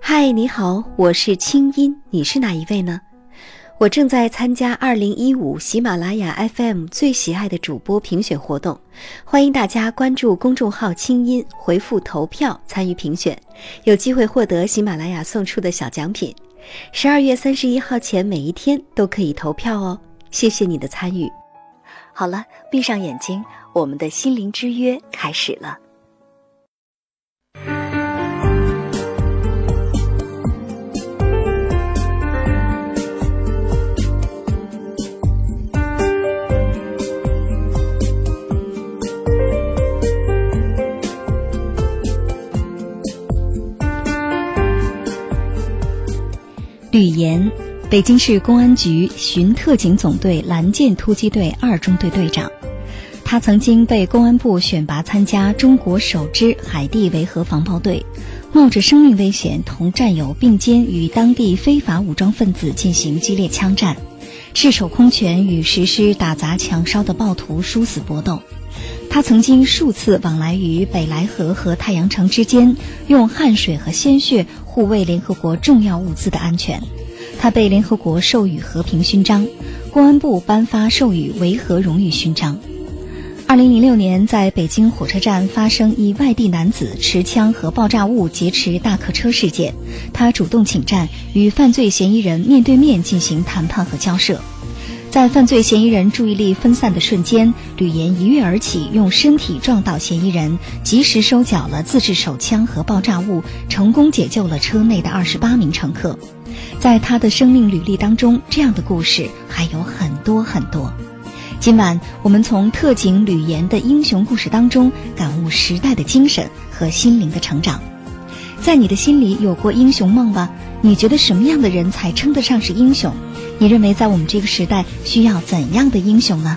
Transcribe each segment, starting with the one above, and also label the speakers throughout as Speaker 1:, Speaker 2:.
Speaker 1: 嗨，你好，我是清音，你是哪一位呢？我正在参加二零一五喜马拉雅 FM 最喜爱的主播评选活动，欢迎大家关注公众号“清音”，回复“投票”参与评选，有机会获得喜马拉雅送出的小奖品。十二月三十一号前每一天都可以投票哦，谢谢你的参与。好了，闭上眼睛，我们的心灵之约开始了。
Speaker 2: 吕岩，北京市公安局巡特警总队蓝箭突击队二中队队长。他曾经被公安部选拔参加中国首支海地维和防暴队，冒着生命危险同战友并肩与当地非法武装分子进行激烈枪战，赤手空拳与实施打砸抢烧的暴徒殊死搏斗。他曾经数次往来于北莱河和太阳城之间，用汗水和鲜血护卫联合国重要物资的安全。他被联合国授予和平勋章，公安部颁发授予维和荣誉勋章。二零零六年，在北京火车站发生一外地男子持枪和爆炸物劫持大客车事件，他主动请战，与犯罪嫌疑人面对面进行谈判和交涉。在犯罪嫌疑人注意力分散的瞬间，吕岩一跃而起，用身体撞倒嫌疑人，及时收缴了自制手枪和爆炸物，成功解救了车内的二十八名乘客。在他的生命履历当中，这样的故事还有很多很多。今晚我们从特警吕岩的英雄故事当中，感悟时代的精神和心灵的成长。在你的心里有过英雄梦吗？你觉得什么样的人才称得上是英雄？你认为在我们这个时代需要怎样的英雄呢？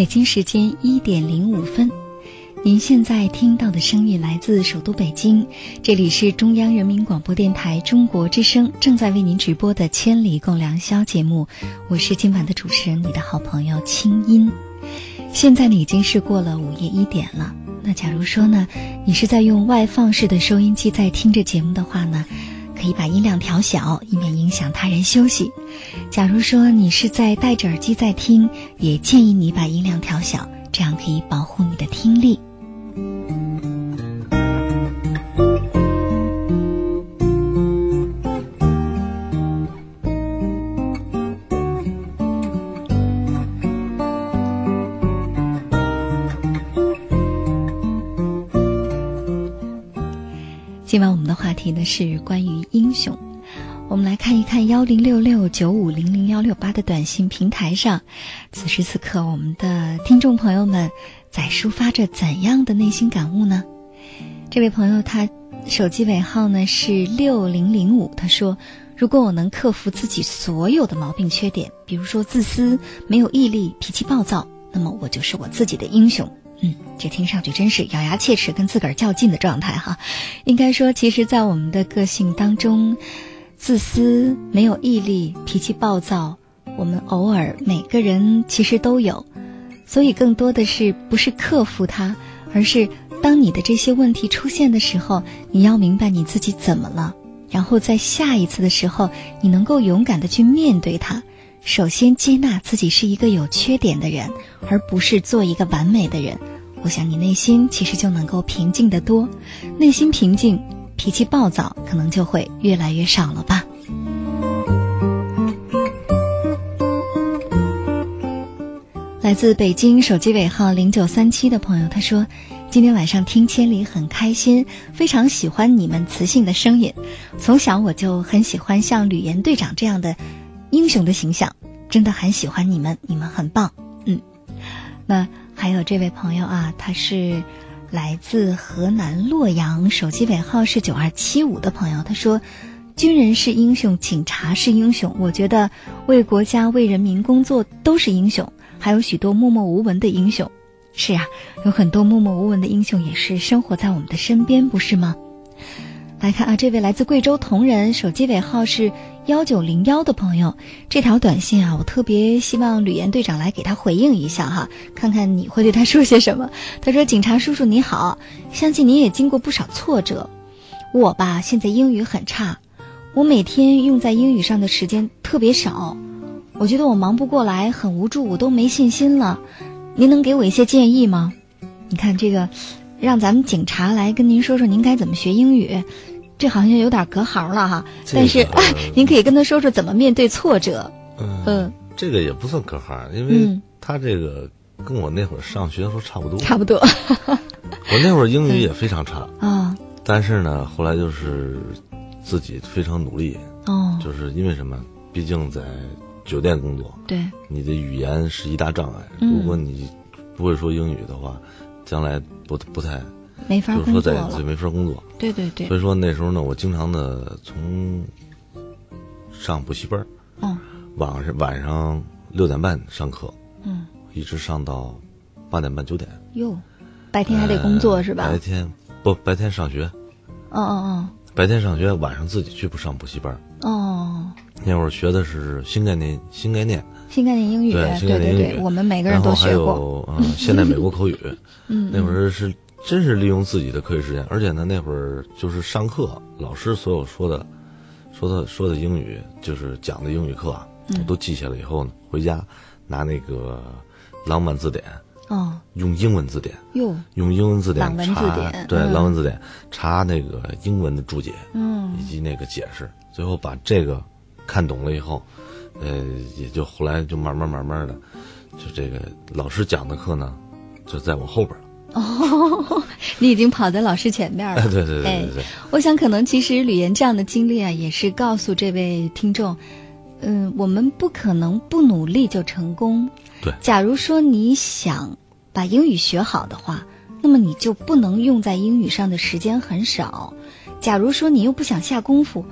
Speaker 2: 北京时间一点零五分，您现在听到的声音来自首都北京，这里是中央人民广播电台中国之声正在为您直播的《千里共良宵》节目，我是今晚的主持人，你的好朋友清音。现在呢已经是过了午夜一点了，那假如说呢，你是在用外放式的收音机在听着节目的话呢？可以把音量调小，以免影响他人休息。假如说你是在戴着耳机在听，也建议你把音量调小，这样可以保护你的听力。今晚我们的话题呢是关于英雄，我们来看一看幺零六六九五零零幺六八的短信平台上，此时此刻我们的听众朋友们在抒发着怎样的内心感悟呢？这位朋友他手机尾号呢是六零零五，他说：“如果我能克服自己所有的毛病缺点，比如说自私、没有毅力、脾气暴躁，那么我就是我自己的英雄。”嗯，这听上去真是咬牙切齿、跟自个儿较劲的状态哈。应该说，其实，在我们的个性当中，自私、没有毅力、脾气暴躁，我们偶尔每个人其实都有。所以，更多的是不是克服它，而是当你的这些问题出现的时候，你要明白你自己怎么了，然后在下一次的时候，你能够勇敢的去面对它，首先接纳自己是一个有缺点的人，而不是做一个完美的人。我想你内心其实就能够平静得多，内心平静，脾气暴躁可能就会越来越少了吧。来自北京手机尾号零九三七的朋友，他说：“今天晚上听千里很开心，非常喜欢你们磁性的声音。从小我就很喜欢像吕岩队长这样的英雄的形象，真的很喜欢你们，你们很棒。”嗯，那还有这位朋友啊，他是来自河南洛阳，手机尾号是九二七五的朋友，他说：“军人是英雄，警察是英雄，我觉得为国家为人民工作都是英雄。”还有许多默默无闻的英雄，是啊，有很多默默无闻的英雄也是生活在我们的身边，不是吗？来看啊，这位来自贵州铜仁，手机尾号是幺九零幺的朋友，这条短信啊，我特别希望吕岩队长来给他回应一下哈，看看你会对他说些什么。他说：“警察叔叔你好，相信你也经过不少挫折。我吧，现在英语很差，我每天用在英语上的时间特别少。”我觉得我忙不过来，很无助，我都没信心了。您能给我一些建议吗？你看这个，让咱们警察来跟您说说您该怎么学英语，这好像有点隔行了哈。但是您可以跟他说说怎么面对挫折。
Speaker 3: 嗯，这个也不算隔行，因为他这个跟我那会儿上学的时候差不多。
Speaker 2: 差不多。
Speaker 3: 我那会儿英语也非常差啊，但是呢，后来就是自己非常努力。哦。就是因为什么？毕竟在。酒店工作，
Speaker 2: 对，
Speaker 3: 你的语言是一大障碍。如果你不会说英语的话，将来不不太
Speaker 2: 没法
Speaker 3: 工作就是说在没法工作。
Speaker 2: 对对对。
Speaker 3: 所以说那时候呢，我经常的从上补习班嗯，晚上晚上六点半上课，嗯，一直上到八点半九点。
Speaker 2: 哟，白天还得工作是吧？
Speaker 3: 白天不白天上学。
Speaker 2: 哦哦哦。
Speaker 3: 白天上学，晚上自己去不上补习班。
Speaker 2: 哦。
Speaker 3: 那会儿学的是新概念，新概念，
Speaker 2: 新概念英语，
Speaker 3: 对，新概念英
Speaker 2: 语，我们每个人都学
Speaker 3: 过。还有，嗯，现代美国口语，嗯，那会儿是真是利用自己的课余时间，而且呢，那会儿就是上课，老师所有说的，说的说的英语，就是讲的英语课，我都记下来以后呢，回家拿那个朗版字典，哦，用英文字典，
Speaker 2: 哟，
Speaker 3: 用英文字典
Speaker 2: 查，
Speaker 3: 对，朗文字典查那个英文的注解，嗯，以及那个解释，最后把这个。看懂了以后，呃，也就后来就慢慢慢慢的，就这个老师讲的课呢，就在我后边了。
Speaker 2: 哦，你已经跑在老师前面了。
Speaker 3: 对对对对对。
Speaker 2: 我想可能其实吕岩这样的经历啊，也是告诉这位听众，嗯，我们不可能不努力就成功。
Speaker 3: 对。
Speaker 2: 假如说你想把英语学好的话，那么你就不能用在英语上的时间很少。假如说你又不想下功夫，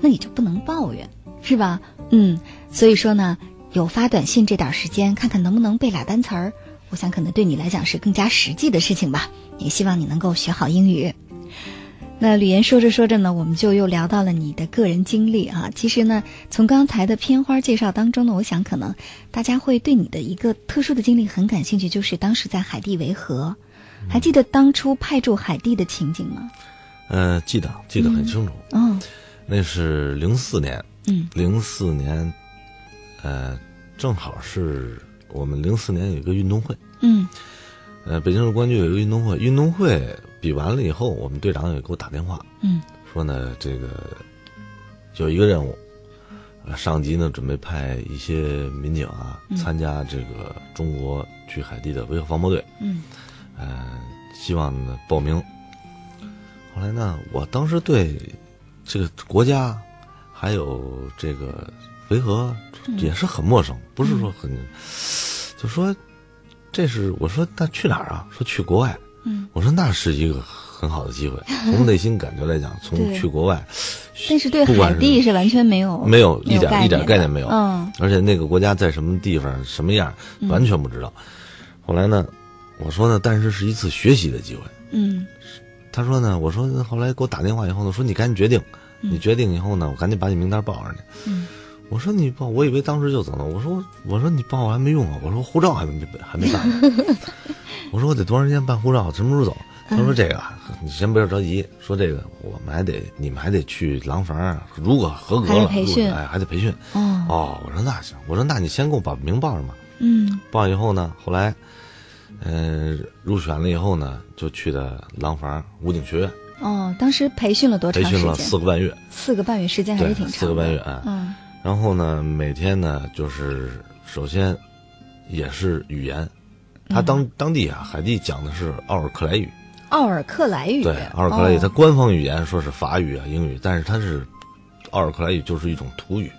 Speaker 2: 那你就不能抱怨。是吧？嗯，所以说呢，有发短信这点时间，看看能不能背俩单词儿，我想可能对你来讲是更加实际的事情吧。也希望你能够学好英语。那吕岩说着说着呢，我们就又聊到了你的个人经历啊。其实呢，从刚才的片花介绍当中呢，我想可能大家会对你的一个特殊的经历很感兴趣，就是当时在海地维和，还记得当初派驻海地的情景吗？
Speaker 3: 呃，记得，记得很清楚。嗯，那是零四年。
Speaker 2: 嗯，
Speaker 3: 零四年，呃，正好是我们零四年有一个运动会。
Speaker 2: 嗯，
Speaker 3: 呃，北京市公安局有一个运动会，运动会比完了以后，我们队长也给我打电话，
Speaker 2: 嗯，
Speaker 3: 说呢，这个有一个任务，上级呢准备派一些民警啊参加这个中国去海地的维和防暴队，
Speaker 2: 嗯，
Speaker 3: 呃，希望呢报名。后来呢，我当时对这个国家。还有这个维和也是很陌生，不是说很，就说这是我说那去哪儿啊？说去国外。嗯，我说那是一个很好的机会。从内心感觉来讲，从去国外，
Speaker 2: 但是对海地是完全没有
Speaker 3: 没有一点一点概念没有。嗯，而且那个国家在什么地方什么样完全不知道。后来呢，我说呢，但是是一次学习的机会。
Speaker 2: 嗯，
Speaker 3: 他说呢，我说后来给我打电话以后呢，说你赶紧决定。你决定以后呢，我赶紧把你名单报上去。
Speaker 2: 嗯，
Speaker 3: 我说你报，我以为当时就走了。我说我说你报我还没用啊。我说护照还没还没办。我说我得多长时间办护照？什么时候走？他说这个啊你先不要着急，说这个我们还得你们还得去廊坊啊，如果合格了，
Speaker 2: 培训
Speaker 3: 入哎，还得培训。
Speaker 2: 哦，
Speaker 3: 哦，我说那行，我说那你先给我把名报上吧。
Speaker 2: 嗯
Speaker 3: 报上以后呢，后来，呃，入选了以后呢，就去的廊坊武警学院
Speaker 2: 哦，当时培训了多长时间
Speaker 3: 培训了？四个半月，
Speaker 2: 四个半月时间还是挺长的。
Speaker 3: 四个半月啊。
Speaker 2: 嗯
Speaker 3: 然后呢，每天呢，就是首先也是语言，他
Speaker 2: 嗯。
Speaker 3: 当、当地啊，海地讲的是奥尔克莱语，
Speaker 2: 奥尔克莱语。
Speaker 3: 对，奥尔克莱语，
Speaker 2: 哦
Speaker 3: 它官方语言说是法语啊、英语，但是它是奥尔克莱语就是一种土语，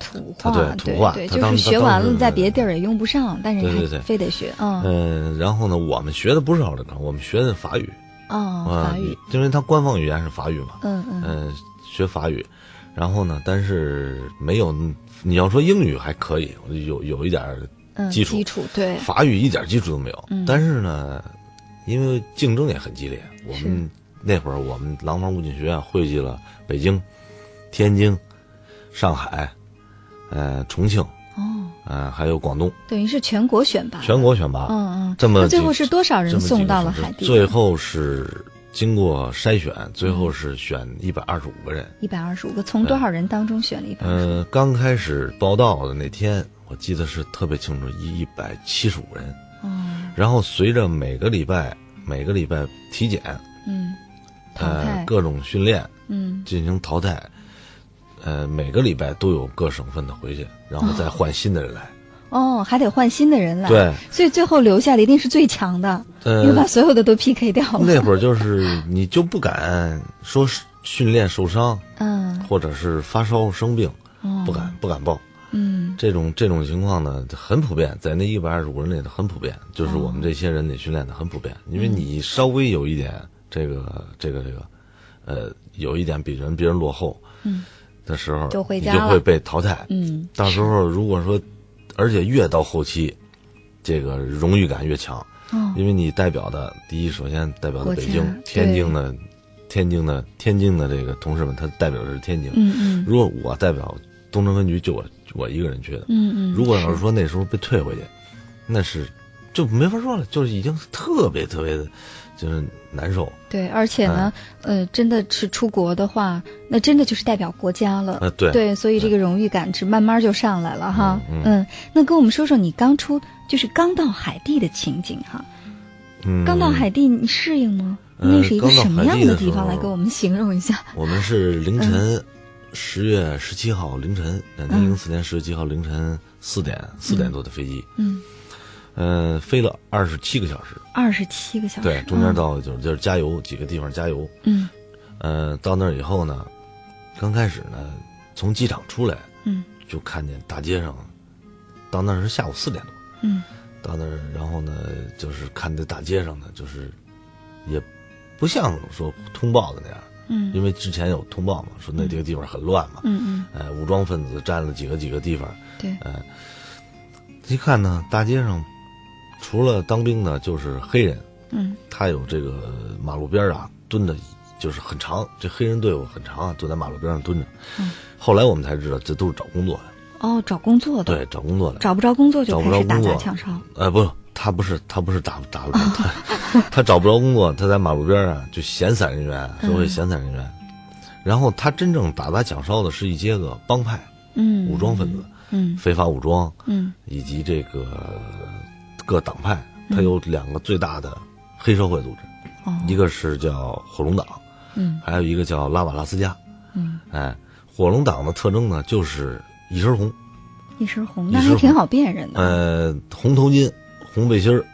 Speaker 2: 土
Speaker 3: 它
Speaker 2: 话，
Speaker 3: 对土话
Speaker 2: 对，就是学完了，在别地儿也用不上，但是
Speaker 3: 对对对。
Speaker 2: 还非得学。嗯，
Speaker 3: 嗯、然后呢，我们学的不是奥尔克，我们学的法语，
Speaker 2: 哦，
Speaker 3: 啊
Speaker 2: 法语。，
Speaker 3: 因为它官方语言是法语嘛，
Speaker 2: 嗯嗯。
Speaker 3: 嗯、学法语，然后呢，但是没有你要说英语还可以，有有一点基础
Speaker 2: 基础对。
Speaker 3: 法语一点基础都没有。
Speaker 2: 嗯
Speaker 3: 但是呢，因为竞争也很激烈，我们那会儿我们廊坊武警学院汇集了北京、天津、上海、呃重庆，
Speaker 2: 哦，
Speaker 3: 呃还有广东，
Speaker 2: 等于是全国选拔。
Speaker 3: 全国选拔。
Speaker 2: 嗯嗯。
Speaker 3: 这么
Speaker 2: 最后是多少人送到了海地？
Speaker 3: 最后是经过筛选，最后是选一百二十五个人。
Speaker 2: 一百二十五个，从多少人当中选了一百？
Speaker 3: 呃，刚开始报道的那天，我记得是特别清楚，一一百七十五人。
Speaker 2: 哦，
Speaker 3: 然后随着每个礼拜每个礼拜体检，
Speaker 2: 嗯，淘
Speaker 3: 呃，，各种训练
Speaker 2: 嗯，
Speaker 3: 进行淘汰，呃，每个礼拜都有各省份的回去，然后再换新的人来。
Speaker 2: 哦，还得换新的人来。
Speaker 3: 对，
Speaker 2: 所以最后留下的一定是最强的，
Speaker 3: 呃
Speaker 2: 因为把所有的都 PK 掉了。
Speaker 3: 那会儿就是你就不敢说是训练受伤，
Speaker 2: 嗯，
Speaker 3: 或者是发烧生病，
Speaker 2: 哦。
Speaker 3: 不敢不敢报。
Speaker 2: 嗯。
Speaker 3: 这种这种情况呢，很普遍，在那一百二十五人里头很普遍，就是我们这些人得训练的很普遍，因为你稍微有一点这个这个这个，呃，有一点比人别人落后
Speaker 2: 嗯。
Speaker 3: 的时候，
Speaker 2: 就回家了
Speaker 3: 你就会被淘汰。
Speaker 2: 嗯，
Speaker 3: 到时候如果说，而且越到后期，这个荣誉感越强，
Speaker 2: 哦，
Speaker 3: 因为你代表的第一，首先代表的北京、天津的、天津的、天津的这个同事们，他代表的是天津。
Speaker 2: 嗯嗯。
Speaker 3: 如果我代表东城分局，就我我一个人去的。
Speaker 2: 嗯嗯，
Speaker 3: 如果要是说那时候被退回去，那是就没法说了，就是已经特别特别的，就是难受。
Speaker 2: 对，而且呢，呃，真的是出国的话，那真的就是代表国家了。
Speaker 3: 呃，对，
Speaker 2: 对，所以这个荣誉感是慢慢就上来了哈。
Speaker 3: 嗯
Speaker 2: 嗯，那跟我们说说你刚出，就是刚到海地的情景哈。
Speaker 3: 嗯，
Speaker 2: 刚到海地，你适应吗？
Speaker 3: 呃
Speaker 2: 那是一个什么样
Speaker 3: 的
Speaker 2: 地方？来给我们形容一下。
Speaker 3: 我们是凌晨
Speaker 2: 嗯
Speaker 3: 十月十七号凌晨，两千零四年十月七号凌晨四点四点多的飞机，
Speaker 2: 嗯，
Speaker 3: 呃，飞了二十七个小时，
Speaker 2: 二十七个小时。
Speaker 3: 对，中间
Speaker 2: 嗯。
Speaker 3: 到就是就是加油几个地方加油，
Speaker 2: 嗯。
Speaker 3: 呃，到那儿以后呢，刚开始呢，从机场出来
Speaker 2: 嗯。
Speaker 3: 就看见大街上，到那儿是下午四点多，
Speaker 2: 嗯。
Speaker 3: 到那儿，然后呢，就是看这大街上呢，就是也不像说通报的那样，
Speaker 2: 嗯。
Speaker 3: 因为之前有通报嘛，说那这个地方很乱嘛，
Speaker 2: 嗯嗯，
Speaker 3: 呃，武装分子占了几个几个地方，
Speaker 2: 对，
Speaker 3: 呃，一看呢，大街上除了当兵的，就是黑人，
Speaker 2: 嗯。
Speaker 3: 他有这个马路边儿啊蹲的，就是很长，这黑人队伍很长啊，蹲在马路边上蹲着。
Speaker 2: 嗯。
Speaker 3: 后来我们才知道，这都是找工作的，
Speaker 2: 哦，找工作的，
Speaker 3: 对，找工作的。
Speaker 2: 找不着工作就
Speaker 3: 找不
Speaker 2: 开始打
Speaker 3: 着工作。
Speaker 2: 砸抢烧。
Speaker 3: 呃，不，他不是，他不是打打 他找不着工作，他在马路边啊，就闲散人员，社会闲散人员。然后他真正打砸抢烧的是一些个帮派、
Speaker 2: 嗯，
Speaker 3: 武装分子、
Speaker 2: 嗯。
Speaker 3: 非法武装
Speaker 2: 嗯。
Speaker 3: 以及这个各党派，它有两个最大的黑社会组织，
Speaker 2: 哦。
Speaker 3: 一个是叫火龙党，
Speaker 2: 嗯。
Speaker 3: 还有一个叫拉瓦拉斯加。
Speaker 2: 嗯，
Speaker 3: 哎，火龙党的特征呢，就是一身红，
Speaker 2: 一身红，
Speaker 3: 一身红。
Speaker 2: 那还挺好辨认的。
Speaker 3: 呃，红头巾、红背心儿、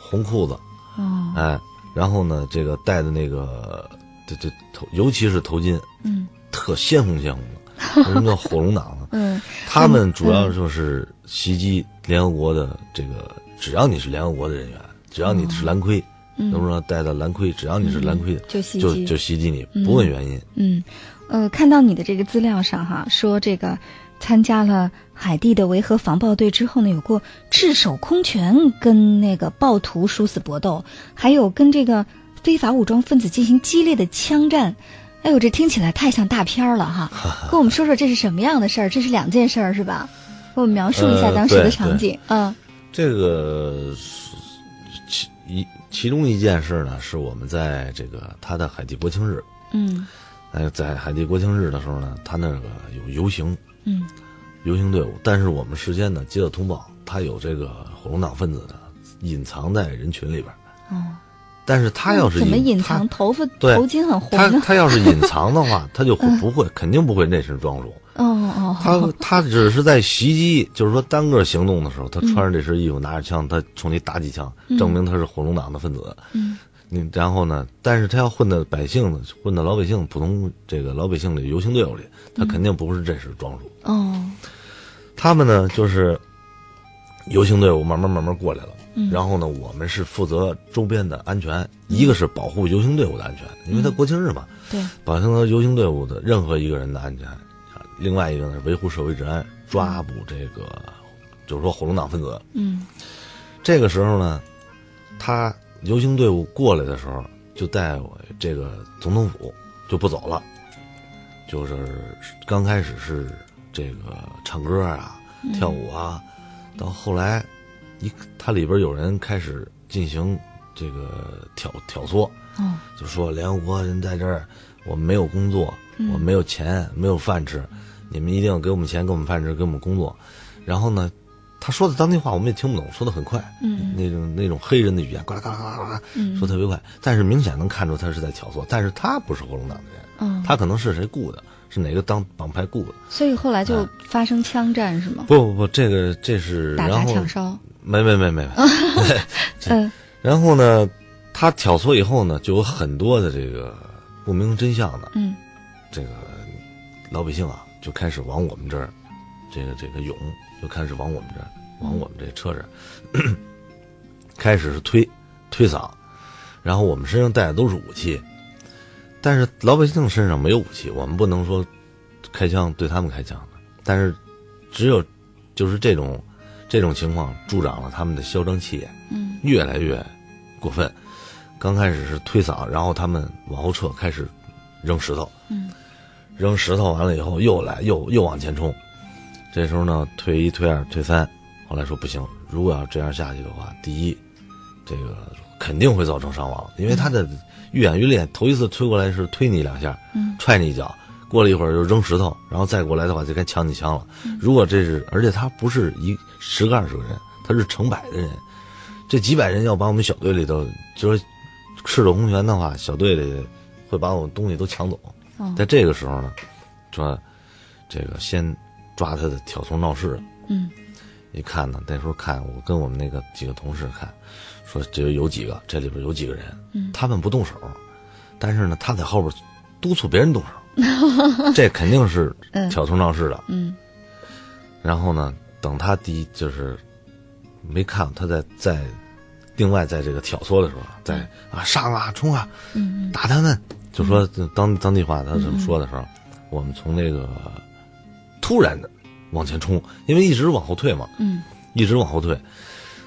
Speaker 3: 红裤子，
Speaker 2: 哦，
Speaker 3: 哎，然后呢，这个戴的那个这这头，尤其是头巾，
Speaker 2: 嗯。
Speaker 3: 特鲜红鲜红的。什么叫火龙党呢？
Speaker 2: 嗯。
Speaker 3: 他们主要就是袭击联合国的这个，只要你是联合国的人员，只要你是蓝盔，
Speaker 2: 嗯
Speaker 3: 能不能带到蓝盔？只要你是蓝盔的，
Speaker 2: 就袭击
Speaker 3: 就就袭击你，不问原因。
Speaker 2: 嗯，呃，看到你的这个资料上哈，说这个参加了海地的维和防暴队之后呢，有过赤手空拳跟那个暴徒殊死搏斗，还有跟这个非法武装分子进行激烈的枪战。哎呦，这听起来太像大片儿了哈！跟我们说说这是什么样的事儿？这是两件事儿是吧？给我们描述一下
Speaker 3: 呃
Speaker 2: 当时的场景。嗯
Speaker 3: 这个是其一其中一件事呢，是我们在这个他的海地国庆日，
Speaker 2: 嗯。
Speaker 3: 哎，在海地国庆日的时候呢，他那个有游行，
Speaker 2: 嗯。
Speaker 3: 游行队伍，但是我们事先呢接到通报，他有这个火龙党分子呢隐藏在人群里边儿，
Speaker 2: 哦，
Speaker 3: 但是他要是
Speaker 2: 怎么隐藏？头发
Speaker 3: 对
Speaker 2: 头巾很红啊？
Speaker 3: 他他要是隐藏的话，他就会不会肯定不会那身装束。
Speaker 2: 哦哦，
Speaker 3: 他他只是在袭击，就是说单个行动的时候，他穿着这身衣服，拿着枪，他冲你打几枪，证明他是火龙党的分子。
Speaker 2: 嗯
Speaker 3: 你然后呢？但是他要混到百姓，混到老百姓普通这个老百姓里游行队伍里，他肯定不是这身装束。
Speaker 2: 哦，
Speaker 3: 他们呢，就是游行队伍慢慢慢慢过来了。
Speaker 2: 嗯。
Speaker 3: 然后呢，我们是负责周边的安全，一个是保护游行队伍的安全，因为他国庆日嘛，
Speaker 2: 对，
Speaker 3: 保证了游行队伍的任何一个人的安全。另外一个呢，是维护社会治安，抓捕这个，就是说火龙党分子。
Speaker 2: 嗯。
Speaker 3: 这个时候呢，他游行队伍过来的时候，就带我这个总统府就不走了，就是刚开始是这个唱歌啊、跳舞啊，到后来一它里边有人开始进行这个挑挑唆，
Speaker 2: 哦，
Speaker 3: 就说联合国人在这儿，我们没有工作，我们没有钱，没有饭吃，你们一定要给我们钱，给我们饭吃，给我们工作。然后呢，他说的当地话我们也听不懂，说的很快，
Speaker 2: 嗯
Speaker 3: 那种那种黑人的语言，呱啦呱啦呱啦呱啦，
Speaker 2: 嗯
Speaker 3: 说特别快，但是明显能看出他是在挑唆，但是他不是火龙党的人，
Speaker 2: 哦，
Speaker 3: 他可能是谁雇的，是哪个当帮派雇的？
Speaker 2: 所以后来就发生枪战是吗？
Speaker 3: 不不不，这个这是
Speaker 2: 打砸抢烧，
Speaker 3: 没没没没没，
Speaker 2: 嗯。
Speaker 3: 然后呢，他挑唆以后呢，就有很多的这个不明真相的
Speaker 2: 嗯。
Speaker 3: 这个老百姓啊，就开始往我们这儿，这个这个涌，就开始往我们这儿，往我们这车这儿，开始是推推搡，然后我们身上带的都是武器，但是老百姓身上没有武器，我们不能说开枪对他们开枪的，但是只有就是这种这种情况助长了他们的嚣张气焰，
Speaker 2: 嗯。
Speaker 3: 越来越过分。刚开始是推搡，然后他们往后撤，开始扔石头，
Speaker 2: 嗯。
Speaker 3: 扔石头完了以后又来又又往前冲。这时候呢，退一、退二、退三，后来说不行，如果要这样下去的话，第一，这个肯定会造成伤亡，因为他的愈演愈烈，头一次推过来是推你两下，
Speaker 2: 嗯。
Speaker 3: 踹你一脚，过了一会儿就扔石头，然后再过来的话就该抢你枪了。如果这是，而且他不是一十个二十个人，他是成百的人，这几百人要把我们小队里头，就是赤手空拳的话，小队里会把我们东西都抢走。
Speaker 2: 哦。
Speaker 3: 在这个时候呢，说这个先抓他的挑唆闹事，
Speaker 2: 嗯。
Speaker 3: 一看呢，那时候看我跟我们那个几个同事看，说这有几个，这里边有几个人，
Speaker 2: 嗯。
Speaker 3: 他们不动手，但是呢，他在后边督促别人动手，这肯定是
Speaker 2: 嗯。
Speaker 3: 挑唆闹事的。
Speaker 2: 嗯。
Speaker 3: 然后呢，等他第一就是没看他在在另外在这个挑唆的时候，在啊上啊冲啊
Speaker 2: 嗯
Speaker 3: 打他们，就说当当地话他怎么说的时候，我们从那个突然的往前冲，因为一直往后退嘛，
Speaker 2: 嗯。
Speaker 3: 一直往后退，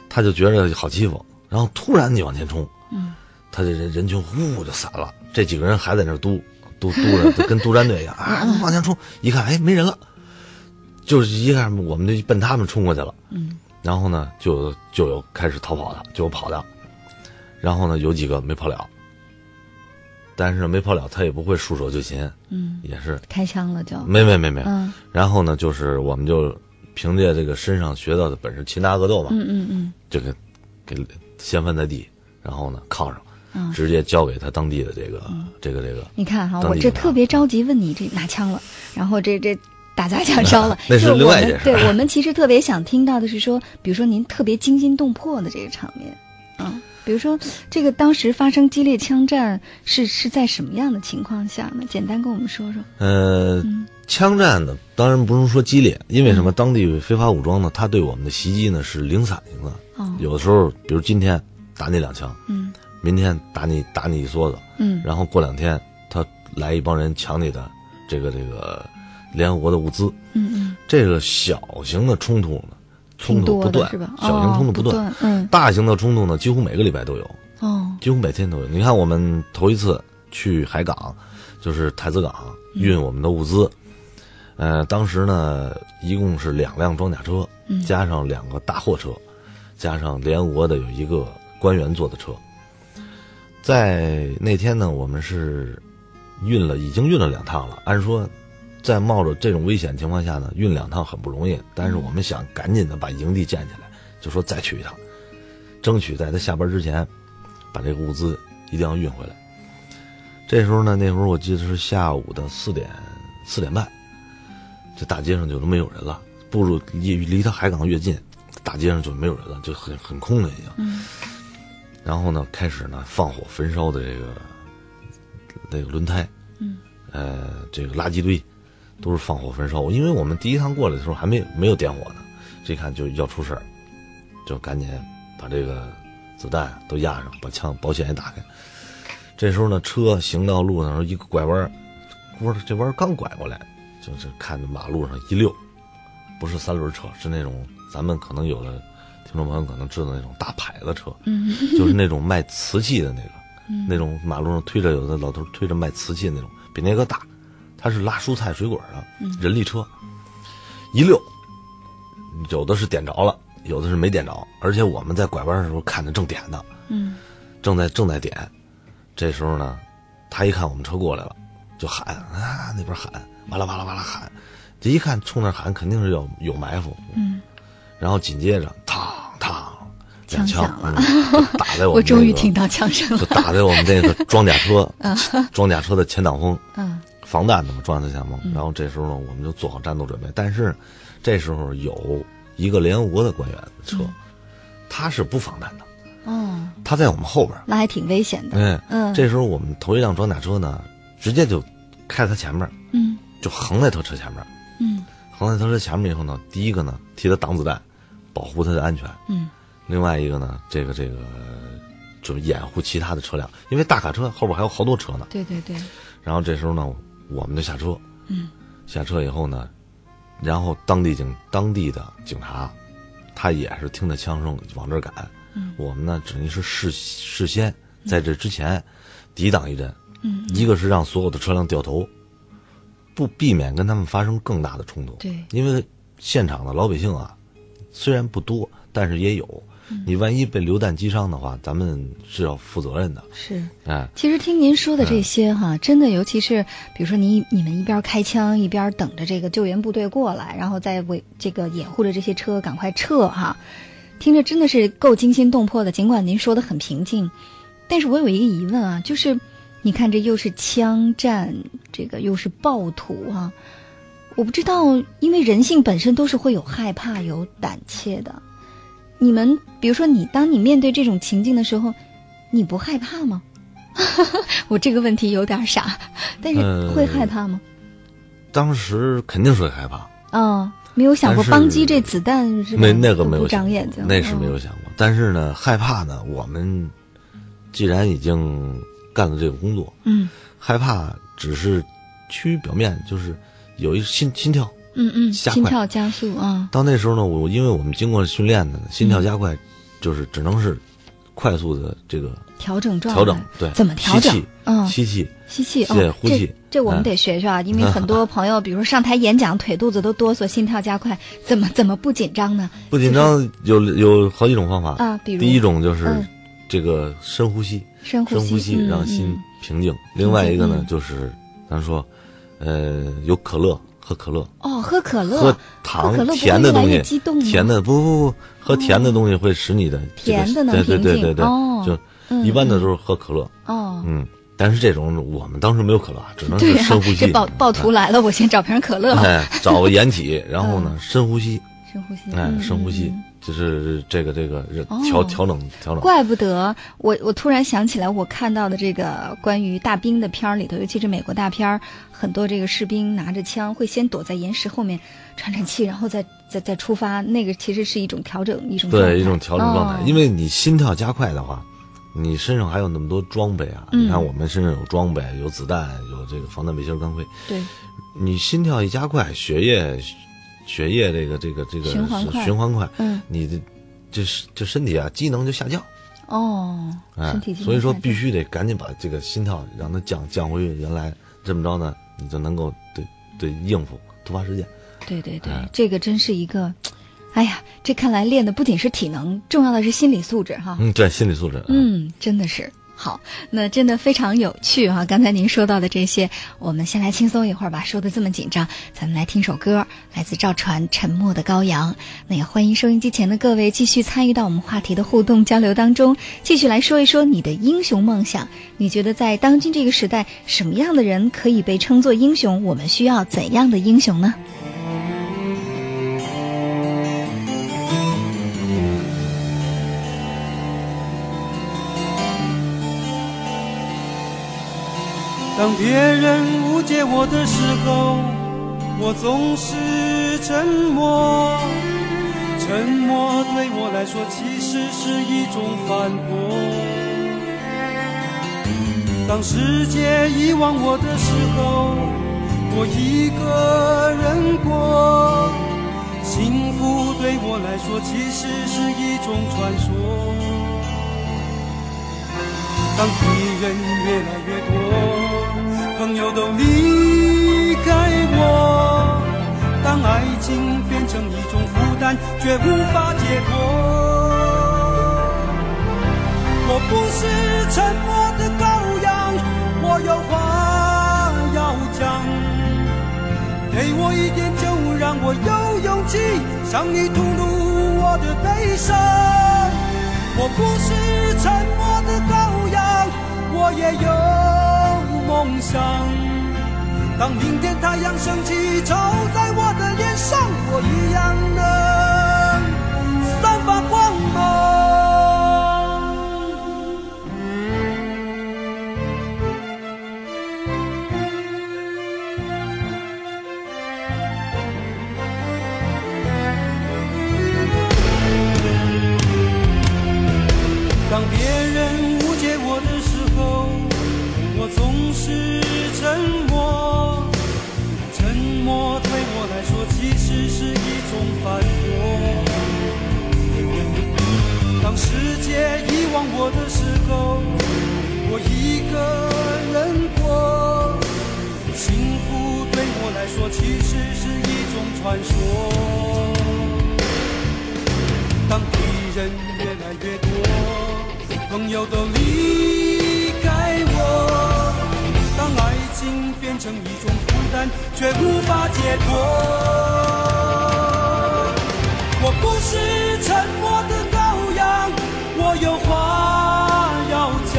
Speaker 3: 他就觉着好欺负，然后突然你往前冲，
Speaker 2: 嗯。
Speaker 3: 他这人人群呼就散了，这几个人还在那儿督督督着，跟督战队一样啊，往前冲，一看哎没人了，就是一看我们就奔他们冲过去了，
Speaker 2: 嗯。
Speaker 3: 然后呢就就有开始逃跑的，就有跑的，然后呢有几个没跑了，但是没跑了，他也不会束手就擒，
Speaker 2: 嗯，
Speaker 3: 也是
Speaker 2: 开枪了就。
Speaker 3: 没没没没，
Speaker 2: 嗯。
Speaker 3: 然后呢就是我们就凭借这个身上学到的本事，擒拿格斗嘛，
Speaker 2: 嗯嗯嗯。
Speaker 3: 就给给掀翻在地，然后呢铐上，
Speaker 2: 嗯
Speaker 3: 直接交给他当地的这个、这个这个。
Speaker 2: 你看哈，我这特别着急问你这拿枪了，然后这这打砸抢 烧了，
Speaker 3: 那是另外一件事
Speaker 2: 对我们其实特别想听到的是说，比如说您特别惊心动魄的这个场面，啊，比如说这个当时发生激烈枪战是是在什么样的情况下呢？简单跟我们说说。
Speaker 3: 呃，
Speaker 2: 嗯
Speaker 3: 枪战呢，当然不能说激烈，因为什么？当地非法武装呢，他对我们的袭击呢是零散型的，
Speaker 2: 哦，
Speaker 3: 有的时候，比如今天打你两枪，
Speaker 2: 嗯
Speaker 3: 明天打你打你一梭子，
Speaker 2: 嗯。
Speaker 3: 然后过两天他来一帮人抢你的这个这个联合国的物资，
Speaker 2: 嗯嗯，
Speaker 3: 这个小型的冲突呢，冲突不断？小型冲突
Speaker 2: 哦不
Speaker 3: 断，
Speaker 2: 嗯。
Speaker 3: 大型的冲突呢，几乎每个礼拜都有。
Speaker 2: 哦。
Speaker 3: 几乎每天都有。你看，我们头一次去海港，就是太子港运我们的物资，呃，当时呢，一共是两辆装甲车，
Speaker 2: 嗯。
Speaker 3: 加上两个大货车，加上联合国的有一个官员坐的车。在那天呢，我们是运了，已经运了两趟了。按说，在冒着这种危险情况下呢，运两趟很不容易。但是我们想赶紧的把营地建起来，就说再去一趟，争取在他下班之前，把这个物资一定要运回来。这时候呢，那会儿我记得是下午的四点四点半，这大街上就都没有人了。步入离离他海港越近，大街上就没有人了，就很很空了已经。然后呢，开始呢放火焚烧的这个那个轮胎，
Speaker 2: 嗯，
Speaker 3: 呃，这个垃圾堆都是放火焚烧。因为我们第一趟过来的时候还没没有点火呢，这看就要出事儿，就赶紧把这个子弹都压上，把枪保险也打开。这时候呢，车行到路上一个拐弯儿，我说这弯儿刚拐过来，就是看着马路上一溜，不是三轮车，是那种咱们可能有的听众朋友可能知道那种大牌子车，
Speaker 2: 嗯。
Speaker 3: 就是那种卖瓷器的那个，
Speaker 2: 嗯。
Speaker 3: 那种马路上推着有的老头推着卖瓷器的那种，比那个大，它是拉蔬菜水果的
Speaker 2: 嗯。
Speaker 3: 人力车，一溜，有的是点着了，有的是没点着，而且我们在拐弯的时候看着正点呢，
Speaker 2: 嗯。
Speaker 3: 正在正在点，这时候呢，他一看我们车过来了，就喊啊那边喊，哇啦哇啦哇啦喊，这一看冲那喊肯定是要有埋伏，
Speaker 2: 嗯，
Speaker 3: 然后紧接着嘡嘡两枪打在我们、
Speaker 2: 我终于听到枪声了。
Speaker 3: 就
Speaker 2: 了。
Speaker 3: 打在我们这个装甲车，装甲车的前挡风，
Speaker 2: 嗯。
Speaker 3: 防弹的嘛，装甲车前挡风。然后这时候呢，我们就做好战斗准备。但是这时候有一个联合国的官员的车，他是不防弹的，
Speaker 2: 哦，
Speaker 3: 他在我们后边。
Speaker 2: 那还挺危险的。
Speaker 3: 哎，
Speaker 2: 嗯。
Speaker 3: 这时候我们头一辆装甲车呢，直接就开在他前面，
Speaker 2: 嗯。
Speaker 3: 就横在他车前面，
Speaker 2: 嗯。
Speaker 3: 横在他车前面以后呢，第一个呢替他挡子弹，保护他的安全；
Speaker 2: 嗯。
Speaker 3: 另外一个呢，这个这个就是掩护其他的车辆，因为大卡车后边还有好多车呢。
Speaker 2: 对对对，
Speaker 3: 然后这时候呢，我们就下车，
Speaker 2: 嗯。
Speaker 3: 下车以后呢，然后当地警当地的警察，他也是听着枪声往这儿赶，
Speaker 2: 嗯。
Speaker 3: 我们呢，等于是事事先在这之前抵挡一阵，
Speaker 2: 嗯，
Speaker 3: 一个是让所有的车辆掉头，不避免跟他们发生更大的冲突。
Speaker 2: 对。
Speaker 3: 因为现场的老百姓啊，虽然不多，但是也有。
Speaker 2: 嗯
Speaker 3: 你万一被榴弹击伤的话，咱们是要负责任的。
Speaker 2: 是。
Speaker 3: 哎，
Speaker 2: 其实听您说的这些哈，真的，尤其是比如说你你们一边开枪一边等着这个救援部队过来，然后再为这个掩护着这些车赶快撤哈，听着真的是够惊心动魄的。尽管您说的很平静，但是我有一个疑问啊，就是你看这又是枪战，这个又是暴徒啊，我不知道，因为人性本身都是会有害怕、有胆怯的。你们比如说你，当你面对这种情境的时候，你不害怕吗？我这个问题有点傻，但是
Speaker 3: 呃
Speaker 2: 会害怕吗？
Speaker 3: 当时肯定是会害怕。
Speaker 2: 啊、没有想过邦击这子弹是吧
Speaker 3: 没那个没有
Speaker 2: 长眼睛，
Speaker 3: 那是没
Speaker 2: 嗯
Speaker 3: 有想过。但是呢，害怕呢，我们既然已经干了这个工作，
Speaker 2: 嗯
Speaker 3: 害怕只是趋于表面，就是有一心心跳。
Speaker 2: 嗯嗯，
Speaker 3: 加快。
Speaker 2: 心跳加速啊，
Speaker 3: 到那时候呢，我因为我们经过训练的呢，心跳加快，就是只能是快速的这个
Speaker 2: 调整状态，
Speaker 3: 调整，对，
Speaker 2: 怎么调整？
Speaker 3: 吸气，
Speaker 2: 嗯。
Speaker 3: 吸气，
Speaker 2: 吸气，
Speaker 3: 对
Speaker 2: 哦，
Speaker 3: 呼气。
Speaker 2: 这这我们
Speaker 3: 嗯
Speaker 2: 得学学啊，因为很多 朋友，比如说上台演讲，腿肚子都哆嗦，心跳加快，怎么怎么不紧张呢？
Speaker 3: 不紧张有有好几种方法。
Speaker 2: 啊比如。
Speaker 3: 第一种就是
Speaker 2: 嗯。
Speaker 3: 这个深呼吸，
Speaker 2: 深呼吸，
Speaker 3: 深呼吸
Speaker 2: 嗯
Speaker 3: 让心
Speaker 2: 嗯。
Speaker 3: 平静。另外一个呢
Speaker 2: 嗯，
Speaker 3: 就是咱说，呃，有可乐，喝可乐，
Speaker 2: 哦，喝可乐，
Speaker 3: 喝
Speaker 2: 喝
Speaker 3: 糖
Speaker 2: 可乐
Speaker 3: 甜的东西。
Speaker 2: 激动，
Speaker 3: 甜的不不不，喝甜的东西会使你的这个
Speaker 2: 甜的能
Speaker 3: 对对
Speaker 2: 平静。
Speaker 3: 对对。对，
Speaker 2: 哦。
Speaker 3: 就
Speaker 2: 嗯
Speaker 3: 一般的都是喝可乐，
Speaker 2: 哦，
Speaker 3: 嗯，但是这种我们当时没有可乐，只能、是深呼吸。
Speaker 2: 这暴暴徒来了，我先找瓶可乐，
Speaker 3: 哎，找个掩体，然后呢，深呼吸，
Speaker 2: 深呼吸，
Speaker 3: 哎，
Speaker 2: 嗯
Speaker 3: 深呼吸就是这个这个
Speaker 2: 哦
Speaker 3: 调调整调整。
Speaker 2: 怪不得我我突然想起来，我看到的这个关于大兵的片儿里头，尤其是美国大片儿，很多这个士兵拿着枪会先躲在岩石后面喘喘气，然后再再再出发。那个其实是一种调整，一种
Speaker 3: 对一种调整状态，
Speaker 2: 哦
Speaker 3: 因为你心跳加快的话，你身上还有那么多装备啊。
Speaker 2: 嗯
Speaker 3: 你看我们身上有装备，有子弹，有这个防弹背心、钢盔。
Speaker 2: 对
Speaker 3: 你心跳一加快，血液血液这个这个这个
Speaker 2: 循环快
Speaker 3: 循环快，
Speaker 2: 嗯
Speaker 3: 你的这是这身体啊机能就下降。
Speaker 2: 哦，
Speaker 3: 哎
Speaker 2: 身体，
Speaker 3: 所以说必须得赶紧把这个心跳让它降降回原来，这么着呢，你就能够对对应付突发事件。
Speaker 2: 对对对，
Speaker 3: 哎
Speaker 2: 这个真是一个哎呀，这看来练的不仅是体能，重要的是心理素质哈。
Speaker 3: 嗯，对，心理素质。
Speaker 2: 嗯，真的是。好，那真的非常有趣哈！刚才您说到的这些，我们先来轻松一会儿吧。说的这么紧张，咱们来听首歌，来自赵传《沉默的羔羊》。那也欢迎收音机前的各位继续参与到我们话题的互动交流当中，继续来说一说你的英雄梦想。你觉得在当今这个时代，什么样的人可以被称作英雄？我们需要怎样的英雄呢？
Speaker 4: 当别人误解我的时候，我总是沉默。沉默对我来说其实是一种反驳。当世界遗忘我的时候，我一个人过。幸福对我来说其实是一种传说。当敌人越来越多。朋友都离开我，当爱情变成一种负担，却无法解脱。我不是沉默的羔羊，我有话要讲。给我一点，就让我有勇气向你吐露我的悲伤。我不是沉默的羔羊，我也有。梦想，当明天太阳升起，照在我的脸上，我一样的说其实是一种传说。当敌人越来越多，朋友都离开我。当爱情变成一种负担，却无法解脱。我不是沉默的羔羊，我有话要讲。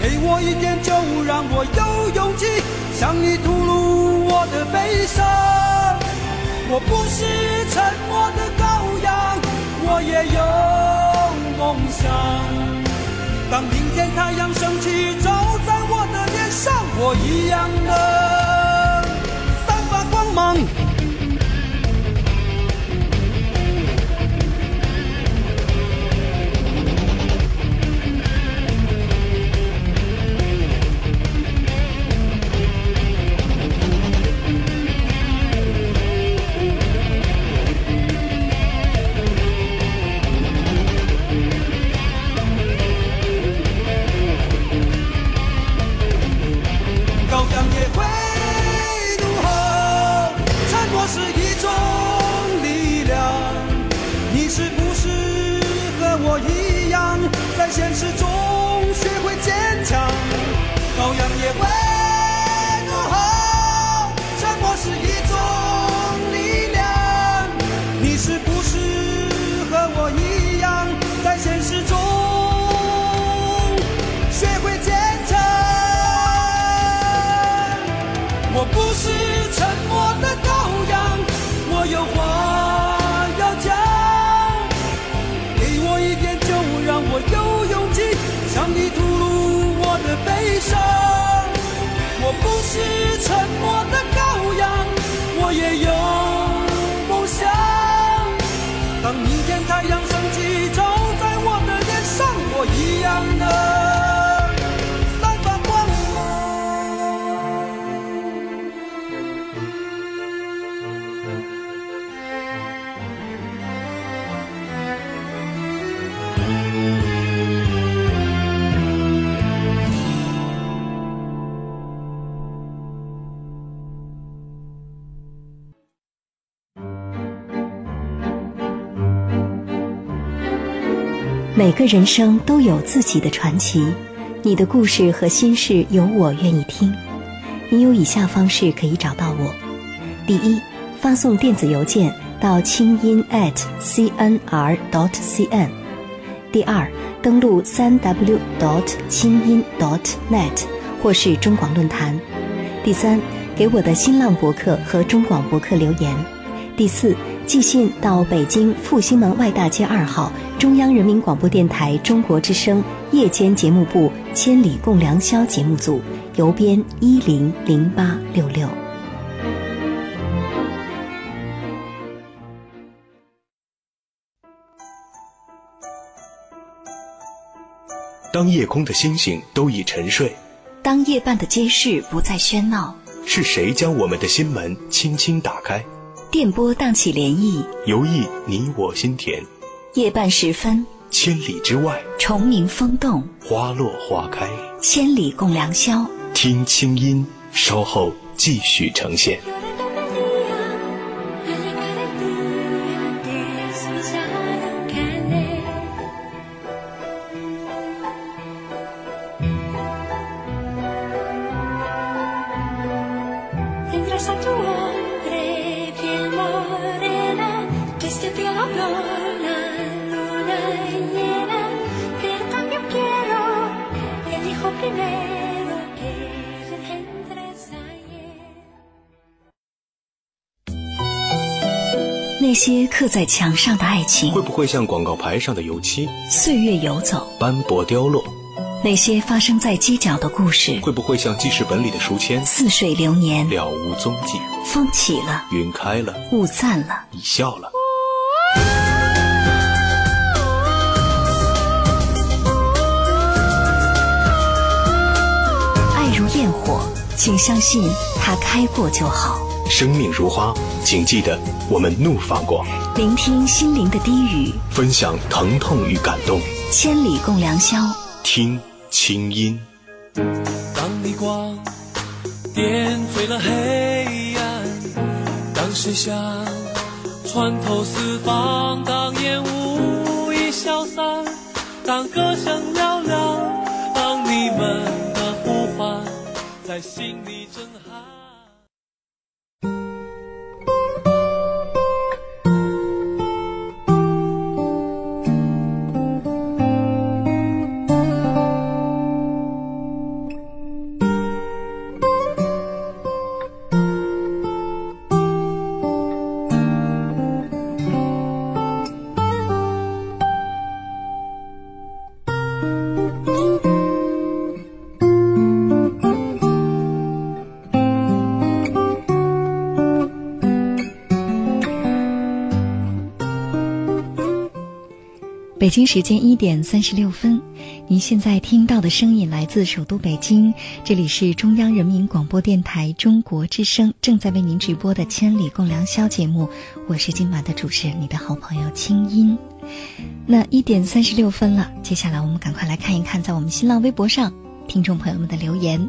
Speaker 4: 给我一点，就让我有勇气向你吐上。我不是沉默的羔羊，我也有梦想。当明天太阳升起，照在我的脸上，我一样能散发光芒。
Speaker 1: 我一样在现实中每个人生都有自己的传奇，你的故事和心事有我愿意听。你有以下方式可以找到我：第一，发送电子邮件到清音 at cnr dot cn；第二，登录三 w dot 清音 dot net 或是中广论坛；第三，给我的新浪博客和中广博客留言；第四。寄信到北京复兴门外大街二号中央人民广播电台中国之声夜间节目部《千里共良宵》节目组，邮编一零零八六六。
Speaker 5: 当夜空的星星都已沉睡，
Speaker 1: 当夜半的街市不再喧闹，
Speaker 5: 是谁将我们的心门轻轻打开？
Speaker 1: 电波荡起涟漪，
Speaker 5: 游弋你我心田。
Speaker 1: 夜半时分，
Speaker 5: 千里之外，
Speaker 1: 虫鸣风动，
Speaker 5: 花落花开，
Speaker 1: 千里共良宵。
Speaker 5: 听清音，稍后继续呈现。
Speaker 1: 刻在墙上的爱情，
Speaker 5: 会不会像广告牌上的油漆？
Speaker 1: 岁月游走，
Speaker 5: 斑驳凋落。
Speaker 1: 那些发生在街角的故事，
Speaker 5: 会不会像记事本里的书签？
Speaker 1: 似水流年，
Speaker 5: 了无踪迹。
Speaker 1: 风起了，
Speaker 5: 云开了，
Speaker 1: 雾散了，
Speaker 5: 你笑了。
Speaker 1: 爱如焰火，请相信它开过就好。
Speaker 5: 生命如花，请记得我们怒放过。
Speaker 1: 聆听心灵的低语，
Speaker 5: 分享疼痛与感动。
Speaker 1: 千里共良宵，
Speaker 5: 听清音。
Speaker 4: 当逆光点缀了黑暗，当声响穿透四方，当烟雾已消散，当歌声嘹亮，当你们的呼唤在心里
Speaker 2: 北京时间一点三十六分，您现在听到的声音来自首都北京，这里是中央人民广播电台中国之声正在为您直播的《千里共良宵》节目，我是今晚的主持人，你的好朋友清音。那一点三十六分了，接下来我们赶快来看一看在我们新浪微博上听众朋友们的留言。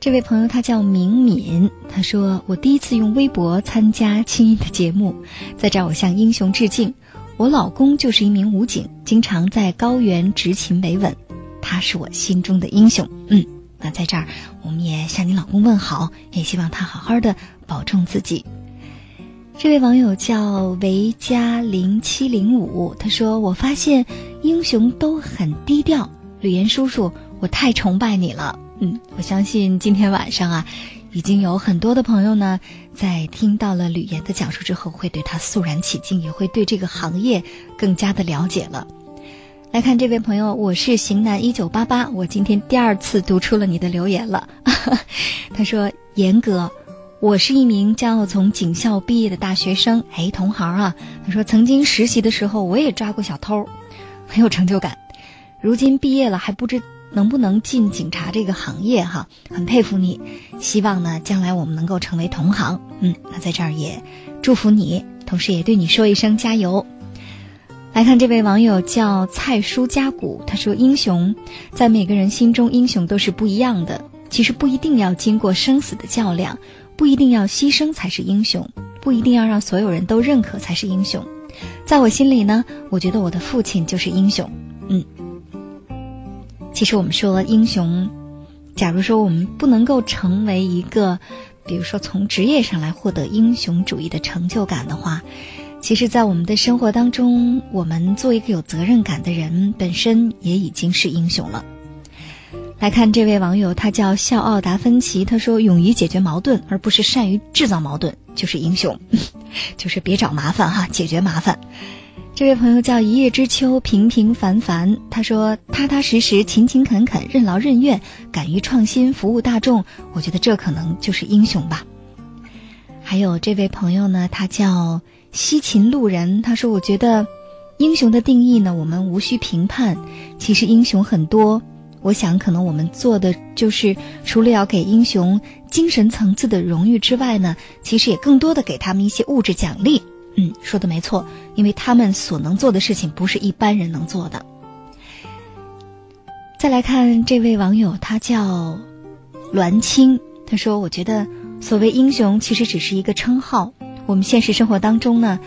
Speaker 2: 这位朋友他叫明敏，他说：“我第一次用微博参加清音的节目，在这儿我向英雄致敬。”我老公就是一名武警，经常在高原执勤维稳，他是我心中的英雄。嗯，那在这儿，我们也向你老公问好，也希望他好好的保重自己。这位网友叫维嘉零七零五，他说：“我发现英雄都很低调，吕岩叔叔，我太崇拜你了。”嗯，我相信今天晚上啊。已经有很多的朋友呢，在听到了吕岩的讲述之后，会对他肃然起敬，也会对这个行业更加的了解了。来看这位朋友，我是型男一九八八，我今天第二次读出了你的留言了。他说：“严哥，我是一名将要从警校毕业的大学生，哎，同行啊。”他说：“曾经实习的时候，我也抓过小偷，很有成就感。如今毕业了，还不知。”能不能进警察这个行业哈？很佩服你，希望呢将来我们能够成为同行。嗯，那在这儿也祝福你，同时也对你说一声加油。来看这位网友叫蔡叔家谷，他说：“英雄在每个人心中，英雄都是不一样的。其实不一定要经过生死的较量，不一定要牺牲才是英雄，不一定要让所有人都认可才是英雄。在我心里呢，我觉得我的父亲就是英雄。嗯，其实我们说英雄，假如说我们不能够成为一个，比如说从职业上来获得英雄主义的成就感的话，其实，在我们的生活当中，我们做一个有责任感的人，本身也已经是英雄了。来看这位网友，他叫笑傲达芬奇，他说：“勇于解决矛盾，而不是善于制造矛盾，就是英雄，就是别找麻烦哈，解决麻烦。”这位朋友叫一叶知秋，平平凡凡，他说：“踏踏实实，勤勤恳恳，任劳任怨，敢于创新，服务大众，我觉得这可能就是英雄吧。”还有这位朋友呢，他叫西秦路人，他说：“我觉得，英雄的定义呢，我们无需评判，其实英雄很多。”我想，可能我们做的就是，除了要给英雄精神层次的荣誉之外呢，其实也更多的给他们一些物质奖励。嗯，说的没错，因为他们所能做的事情不是一般人能做的。再来看这位网友，他叫栾青，他说：“我觉得，所谓英雄，其实只是一个称号。我们现实生活当中呢，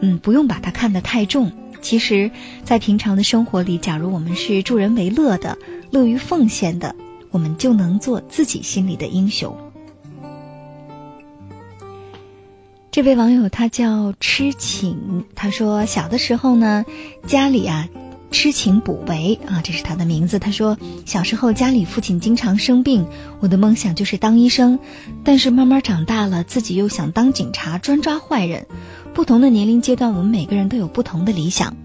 Speaker 2: 嗯，不用把它看得太重。其实，在平常的生活里，假如我们是助人为乐的。”乐于奉献的，我们就能做自己心里的英雄。这位网友他叫痴情，他说小的时候呢，家里啊痴情补为啊，这是他的名字。他说小时候家里父亲经常生病，我的梦想就是当医生，但是慢慢长大了，自己又想当警察专抓坏人。不同的年龄阶段，我们每个人都有不同的理想。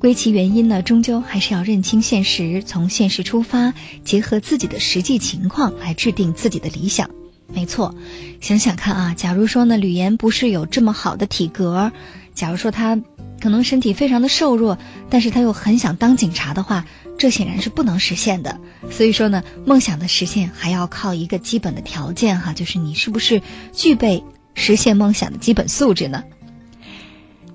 Speaker 2: 归其原因呢，终究还是要认清现实，从现实出发，结合自己的实际情况来制定自己的理想。没错，想想看啊，假如说呢，吕岩不是有这么好的体格，假如说他可能身体非常的瘦弱，但是他又很想当警察的话，这显然是不能实现的。所以说呢，梦想的实现还要靠一个基本的条件哈，就是你是不是具备实现梦想的基本素质呢？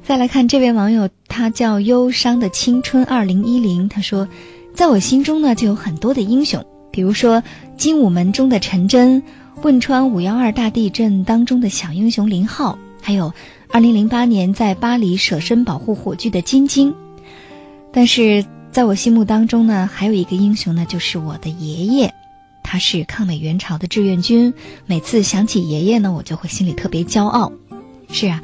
Speaker 2: 再来看这位网友，他叫忧伤的青春二零一零。他说，在我心中呢，就有很多的英雄，比如说精武门中的陈真，汶川五幺二大地震当中的小英雄林浩，还有二零零八年在巴黎舍身保护火炬的金晶。但是在我心目当中呢，还有一个英雄呢，就是我的爷爷，他是抗美援朝的志愿军。每次想起爷爷呢，我就会心里特别骄傲。是啊。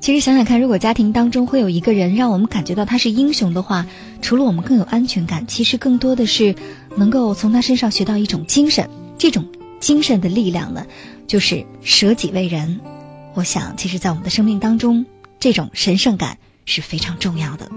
Speaker 2: 其实想想看，如果家庭当中会有一个人让我们感觉到他是英雄的话，除了我们更有安全感，其实更多的是能够从他身上学到一种精神。这种精神的力量呢，就是舍己为人。我想，其实，在我们的生命当中，这种神圣感是非常重要的。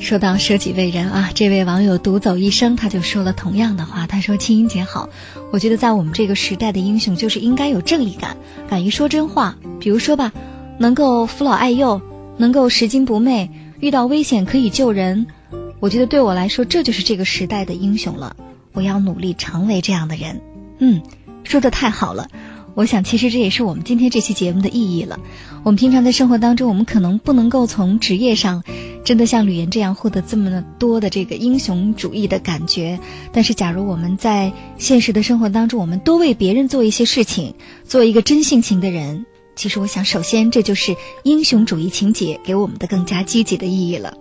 Speaker 2: 说到舍己为人啊，这位网友独走一生，他就说了同样的话。他说：“青音姐好，我觉得在我们这个时代的英雄就是应该有正义感，敢于说真话。比如说吧，能够扶老爱幼，能够拾金不昧，遇到危险可以救人。我觉得对我来说，这就是这个时代的英雄了。我要努力成为这样的人。”嗯，说的太好了。我想，其实这也是我们今天这期节目的意义了。我们平常在生活当中，我们可能不能够从职业上。真的像吕岩这样获得这么多的这个英雄主义的感觉，但是假如我们在现实的生活当中，我们多为别人做一些事情，做一个真性情的人，其实我想，首先这就是英雄主义情节给我们的更加积极的意义了。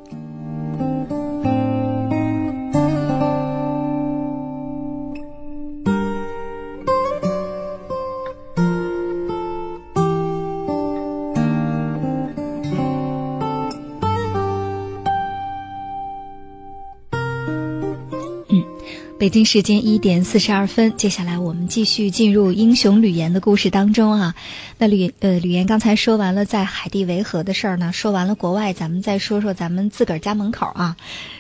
Speaker 2: 北京时间一点四十二分，接下来我们继续进入英雄吕岩的故事当中啊。那吕呃吕岩刚才说完了在海地维和的事儿呢，说完了国外，咱们再说说咱们自个儿家门口啊。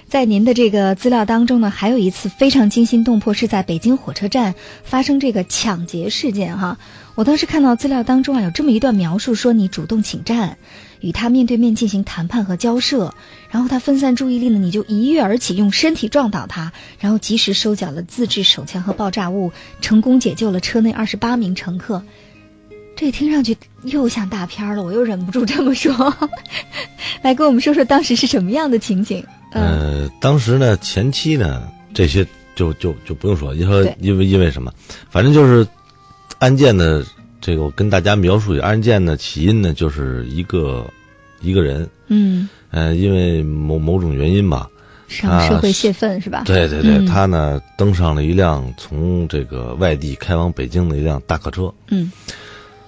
Speaker 2: 在您的这个资料当中呢，还有一次非常惊心动魄，是在北京火车站发生这个抢劫事件哈。我当时看到资料当中啊，有这么一段描述，说你主动请战。与他面对面进行谈判和交涉，然后他分散注意力呢，你就一跃而起，用身体撞倒他，然后及时收缴了自制手枪和爆炸物，成功解救了车内二十八名乘客。这听上去又像大片了，我又忍不住这么说。来跟我们说说当时是什么样的情景？
Speaker 3: 呃，当时呢，前期呢，这些就就就不用说，因为因为因为什么，反正就是案件的这个，我跟大家描述一下，案件的起因呢，就是一个一个人，
Speaker 2: 嗯，
Speaker 3: 呃，因为某某种原因吧，
Speaker 2: 上社会泄愤是吧？
Speaker 3: 对对对，
Speaker 2: 嗯
Speaker 3: 他呢登上了一辆从这个外地开往北京的一辆大客车，
Speaker 2: 嗯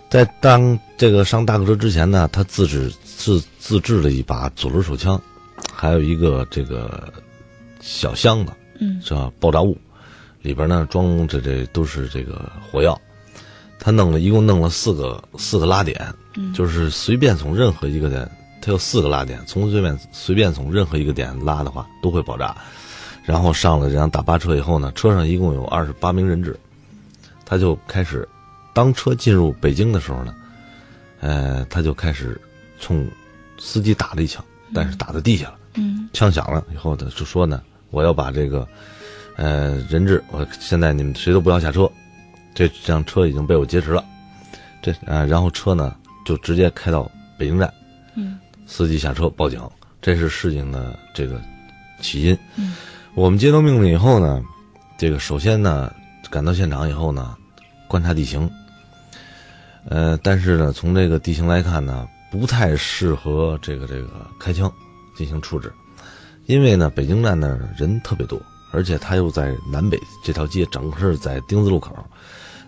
Speaker 3: 在当这个上大客车之前呢，他自制自自制了一把左轮手枪，还有一个这个小箱子，
Speaker 2: 嗯
Speaker 3: 是吧？爆炸物，里边呢装着这都是这个火药。他弄了一共弄了四个四个拉点，
Speaker 2: 嗯
Speaker 3: 就是随便从任何一个点，它有四个拉点，从随便随便从任何一个点拉的话都会爆炸。然后上了这辆大巴车以后呢，车上一共有二十八名人质，他就开始，当车进入北京的时候呢，呃，他就开始冲司机打了一枪，但是打在地下了。
Speaker 2: 嗯
Speaker 3: 枪响了以后他，就说呢，我要把这个，呃，人质，我现在你们谁都不要下车，这辆车已经被我劫持了，这啊、然后车呢就直接开到北京站，
Speaker 2: 嗯。
Speaker 3: 司机下车报警，这是事情的这个起因。
Speaker 2: 嗯。
Speaker 3: 我们接到命令以后呢，这个首先呢赶到现场以后呢，观察地形，呃，但是呢从这个地形来看呢，不太适合这个这个开枪进行处置，因为呢北京站那儿人特别多，而且他又在南北这条街，整个是在丁字路口，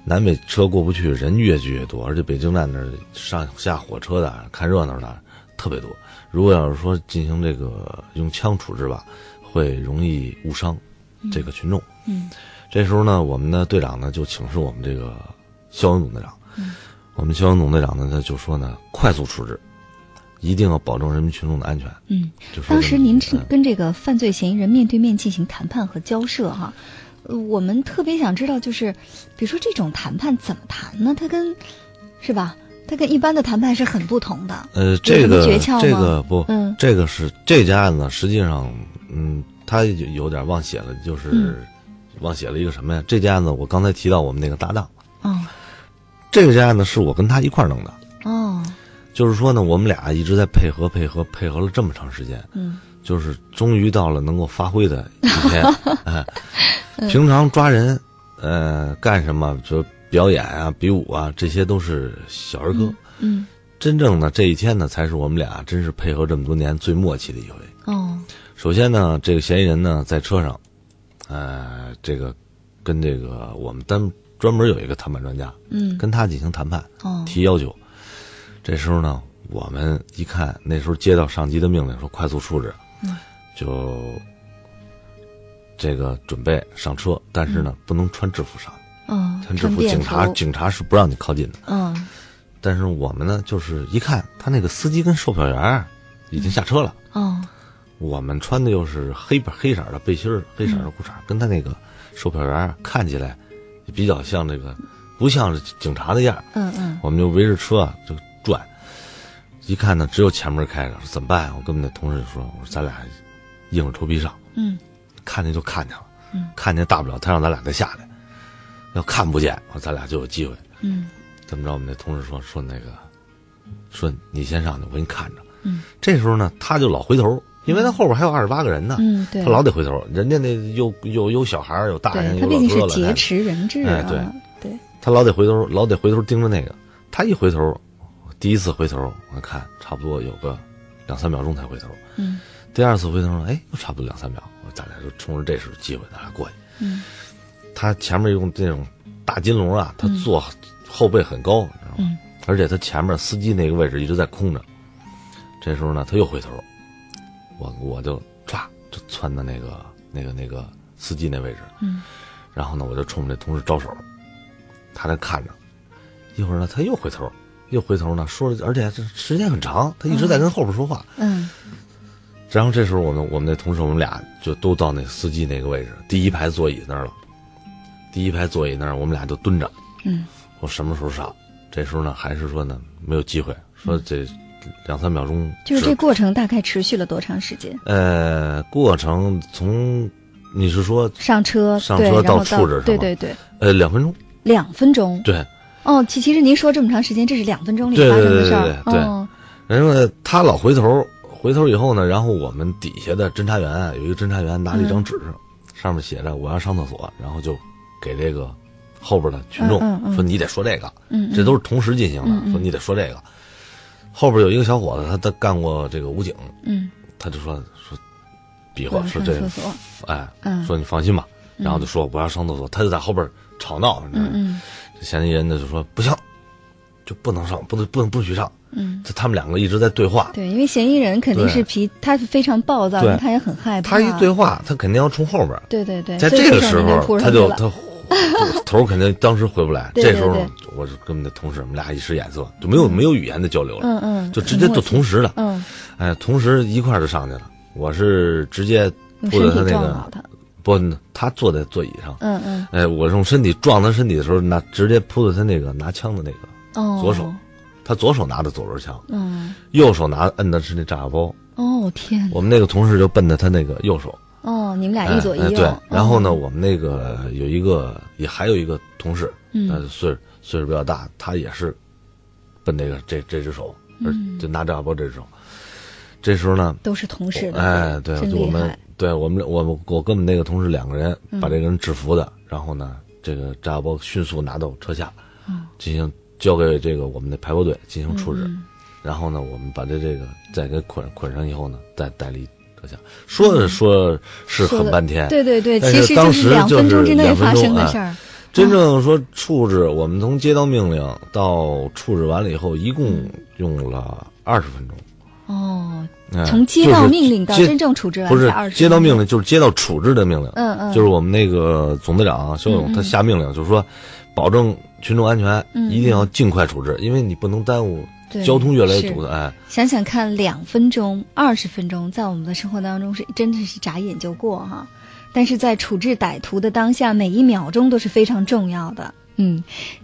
Speaker 3: 南北车过不去，人越聚越多，而且北京站那儿上下火车的、看热闹的特别多。如果要是说进行这个用枪处置吧，会容易误伤这个群众。
Speaker 2: 嗯
Speaker 3: 这时候呢，我们的队长呢就请示我们这个消防总队长，我们消防总队长呢他就说呢，快速处置，一定要保证人民群众的安全。
Speaker 2: 嗯。
Speaker 3: 就
Speaker 2: 当时您跟这个犯罪嫌疑人面对面进行谈判和交涉哈，呃我们特别想知道，就是比如说这种谈判怎么谈呢？它跟是吧？它跟一般的谈判是很不同的。
Speaker 3: 呃，这个
Speaker 2: 诀窍吗？
Speaker 3: 这个不，
Speaker 2: 嗯。
Speaker 3: 这个是这件案子，实际上，嗯，他有有点忘写了，就是、
Speaker 2: 嗯。
Speaker 3: 忘写了一个什么呀？这件案子我刚才提到我们那个搭档，
Speaker 2: 哦。
Speaker 3: 这个家案子是我跟他一块儿弄的，
Speaker 2: 哦。
Speaker 3: 就是说呢，我们俩一直在配合配合配合了这么长时间，
Speaker 2: 嗯
Speaker 3: 就是终于到了能够发挥的一天。哎，平常抓人，呃，干什么就表演啊、比武啊，这些都是小儿科。
Speaker 2: 嗯
Speaker 3: 真正的这一天呢，才是我们俩真是配合这么多年最默契的一回。
Speaker 2: 哦
Speaker 3: 首先呢，这个嫌疑人呢在车上，呃，这个跟这个我们单专门有一个谈判专家，
Speaker 2: 嗯
Speaker 3: 跟他进行谈判，
Speaker 2: 哦
Speaker 3: 提要求。这时候呢，我们一看，那时候接到上级的命令说快速处置，
Speaker 2: 嗯
Speaker 3: 就这个准备上车，但是呢，不能穿制服上，
Speaker 2: 哦
Speaker 3: 穿制服警察警察是不让你靠近的。
Speaker 2: 嗯
Speaker 3: 但是我们呢，就是一看他那个司机跟售票员已经下车了。
Speaker 2: 哦
Speaker 3: 我们穿的又是黑黑色的背心儿、黑色的裤衩，跟他那个售票员看起来比较像这个，不像是警察的样儿。
Speaker 2: 嗯嗯
Speaker 3: 我们就围着车啊就转，一看呢只有前门开着，说怎么办呀？我跟我们那同事就说：“我说咱俩硬着头皮上，
Speaker 2: 嗯
Speaker 3: 看见就看见了，
Speaker 2: 嗯
Speaker 3: 看见大不了他让咱俩再下来，要看不见，我咱俩就有机会。
Speaker 2: 嗯
Speaker 3: 怎么着，我们那同事说说那个，说你先上去，我给你看着。
Speaker 2: 嗯
Speaker 3: 这时候呢，他就老回头，因为他后边还有二十八个人呢。
Speaker 2: 嗯，对
Speaker 3: 他，老得回头，人家那有有有小孩儿有大人，有老哥了，哎
Speaker 2: 是劫持人质
Speaker 3: 哎
Speaker 2: 啊，
Speaker 3: 对
Speaker 2: 对，
Speaker 3: 他老得回头，老得回头盯着那个。他一回头，第一次回头，我看差不多有个两三秒钟才回头。
Speaker 2: 嗯
Speaker 3: 第二次回头，哎，又差不多两三秒。我说咱俩就冲着这时候机会，咱俩过去。
Speaker 2: 嗯
Speaker 3: 他前面用这种大金龙啊，他坐后背很高，你知道吗？
Speaker 2: 嗯
Speaker 3: 而且他前面司机那个位置一直在空着。这时候呢，他又回头，我我就唰就窜到那个那个那个司机那位置，
Speaker 2: 嗯
Speaker 3: 然后呢，我就冲这同事招手，他在看着，一会儿呢，他又回头，又回头呢，说了，而且这时间很长，他一直在跟后边说话。
Speaker 2: 嗯
Speaker 3: 然后这时候我们我们那同事我们俩就都到那司机那个位置，第一排座椅那儿了。第一排座椅那儿，我们俩就蹲着。
Speaker 2: 嗯
Speaker 3: 我什么时候上？这时候呢，还是说呢没有机会，说这两三秒钟
Speaker 2: 就是这过程大概持续了多长时间？
Speaker 3: 呃过程从你是说
Speaker 2: 上车，
Speaker 3: 上车到处置是吗
Speaker 2: 对对对，
Speaker 3: 呃两分钟？
Speaker 2: 两分钟。
Speaker 3: 对，
Speaker 2: 哦，其其实您说这么长时间，这是两分钟里发生的事儿。
Speaker 3: 对然后呢，他老回头，回头以后呢，然后我们底下的侦查员啊，有一个侦查员拿了一张纸，上面写着我要上厕所，然后就给这个后边的群众
Speaker 2: 嗯嗯嗯
Speaker 3: 说你得说这个，
Speaker 2: 嗯，
Speaker 3: 这都是同时进行的，
Speaker 2: 嗯嗯
Speaker 3: 说你得说这个。后边有一个小伙子，他他干过这个武警，
Speaker 2: 嗯，
Speaker 3: 他就说说比划说这
Speaker 2: 上厕所，
Speaker 3: 哎，
Speaker 2: 嗯
Speaker 3: 说你放心吧，然后就说我要上厕所，他就在后边吵闹？
Speaker 2: 嗯嗯
Speaker 3: 这嫌疑人呢就说不行，就不能上，不能不能不许上。
Speaker 2: 嗯，
Speaker 3: 这他们两个一直在对话，
Speaker 2: 对，因为嫌疑人肯定是脾，他是非常暴躁，
Speaker 3: 对
Speaker 2: 他也很害怕。
Speaker 3: 他一对话，他肯定要冲后边。
Speaker 2: 对对对，
Speaker 3: 在这个时候，他就他头肯定当时回不来。这时候我就跟我们的同事，我们俩一使眼色，就没有没有语言的交流了，
Speaker 2: 嗯嗯，
Speaker 3: 就直接就同时了。
Speaker 2: 嗯，
Speaker 3: 哎，同时一块儿就上去了。我是直接扑在他那个。不，他坐在座椅上。
Speaker 2: 嗯嗯
Speaker 3: 哎，我用身体撞他身体的时候，拿直接扑在他那个拿枪的那个，
Speaker 2: 哦，
Speaker 3: 左手他左手拿着左轮枪，
Speaker 2: 嗯
Speaker 3: 右手拿摁的是那炸药包。
Speaker 2: 哦天
Speaker 3: 我们那个同事就奔着他那个右手，
Speaker 2: 哦，你们俩
Speaker 3: 哎
Speaker 2: 一左一右。
Speaker 3: 哎对，然后呢，
Speaker 2: 哦
Speaker 3: 我们那个有一个也还有一个同事，
Speaker 2: 嗯
Speaker 3: 呃，岁岁数比较大，他也是奔这个这这只手，而
Speaker 2: 嗯
Speaker 3: 就拿炸药包这只手。这时候呢，
Speaker 2: 都是同事，
Speaker 3: 哎，对，就我们。对我们我们我跟我们那个同事两个人
Speaker 2: 嗯
Speaker 3: 把这个人制服的，然后呢，这个炸药包迅速拿到车下，
Speaker 2: 嗯
Speaker 3: 进行交给这个我们的排波队进行处置。
Speaker 2: 嗯
Speaker 3: 然后呢，我们把这这个再给捆捆上以后呢，再带离车厢。说是说是很半天，
Speaker 2: 对对对，其实
Speaker 3: 当时
Speaker 2: 就是两分钟之内发生的事儿。
Speaker 3: 真正说处置，我们从接到命令到处置完了以后，一共
Speaker 2: 嗯
Speaker 3: 用了二十分钟。
Speaker 2: 哦，
Speaker 3: 哎
Speaker 2: 从接到命令到真正处置完
Speaker 3: 不是接到命令，就是接到处置的命令。
Speaker 2: 嗯嗯，
Speaker 3: 就是我们那个总队长肖勇，他下命令，就是说，保证群众安全，
Speaker 2: 嗯
Speaker 3: 一定要尽快处置，因为你不能耽误
Speaker 2: 对
Speaker 3: 交通越来越堵的。哎，
Speaker 2: 想想看，两分钟、二十分钟，在我们的生活当中是真的是眨眼就过哈。但是在处置歹徒的当下，每一秒钟都是非常重要的。嗯，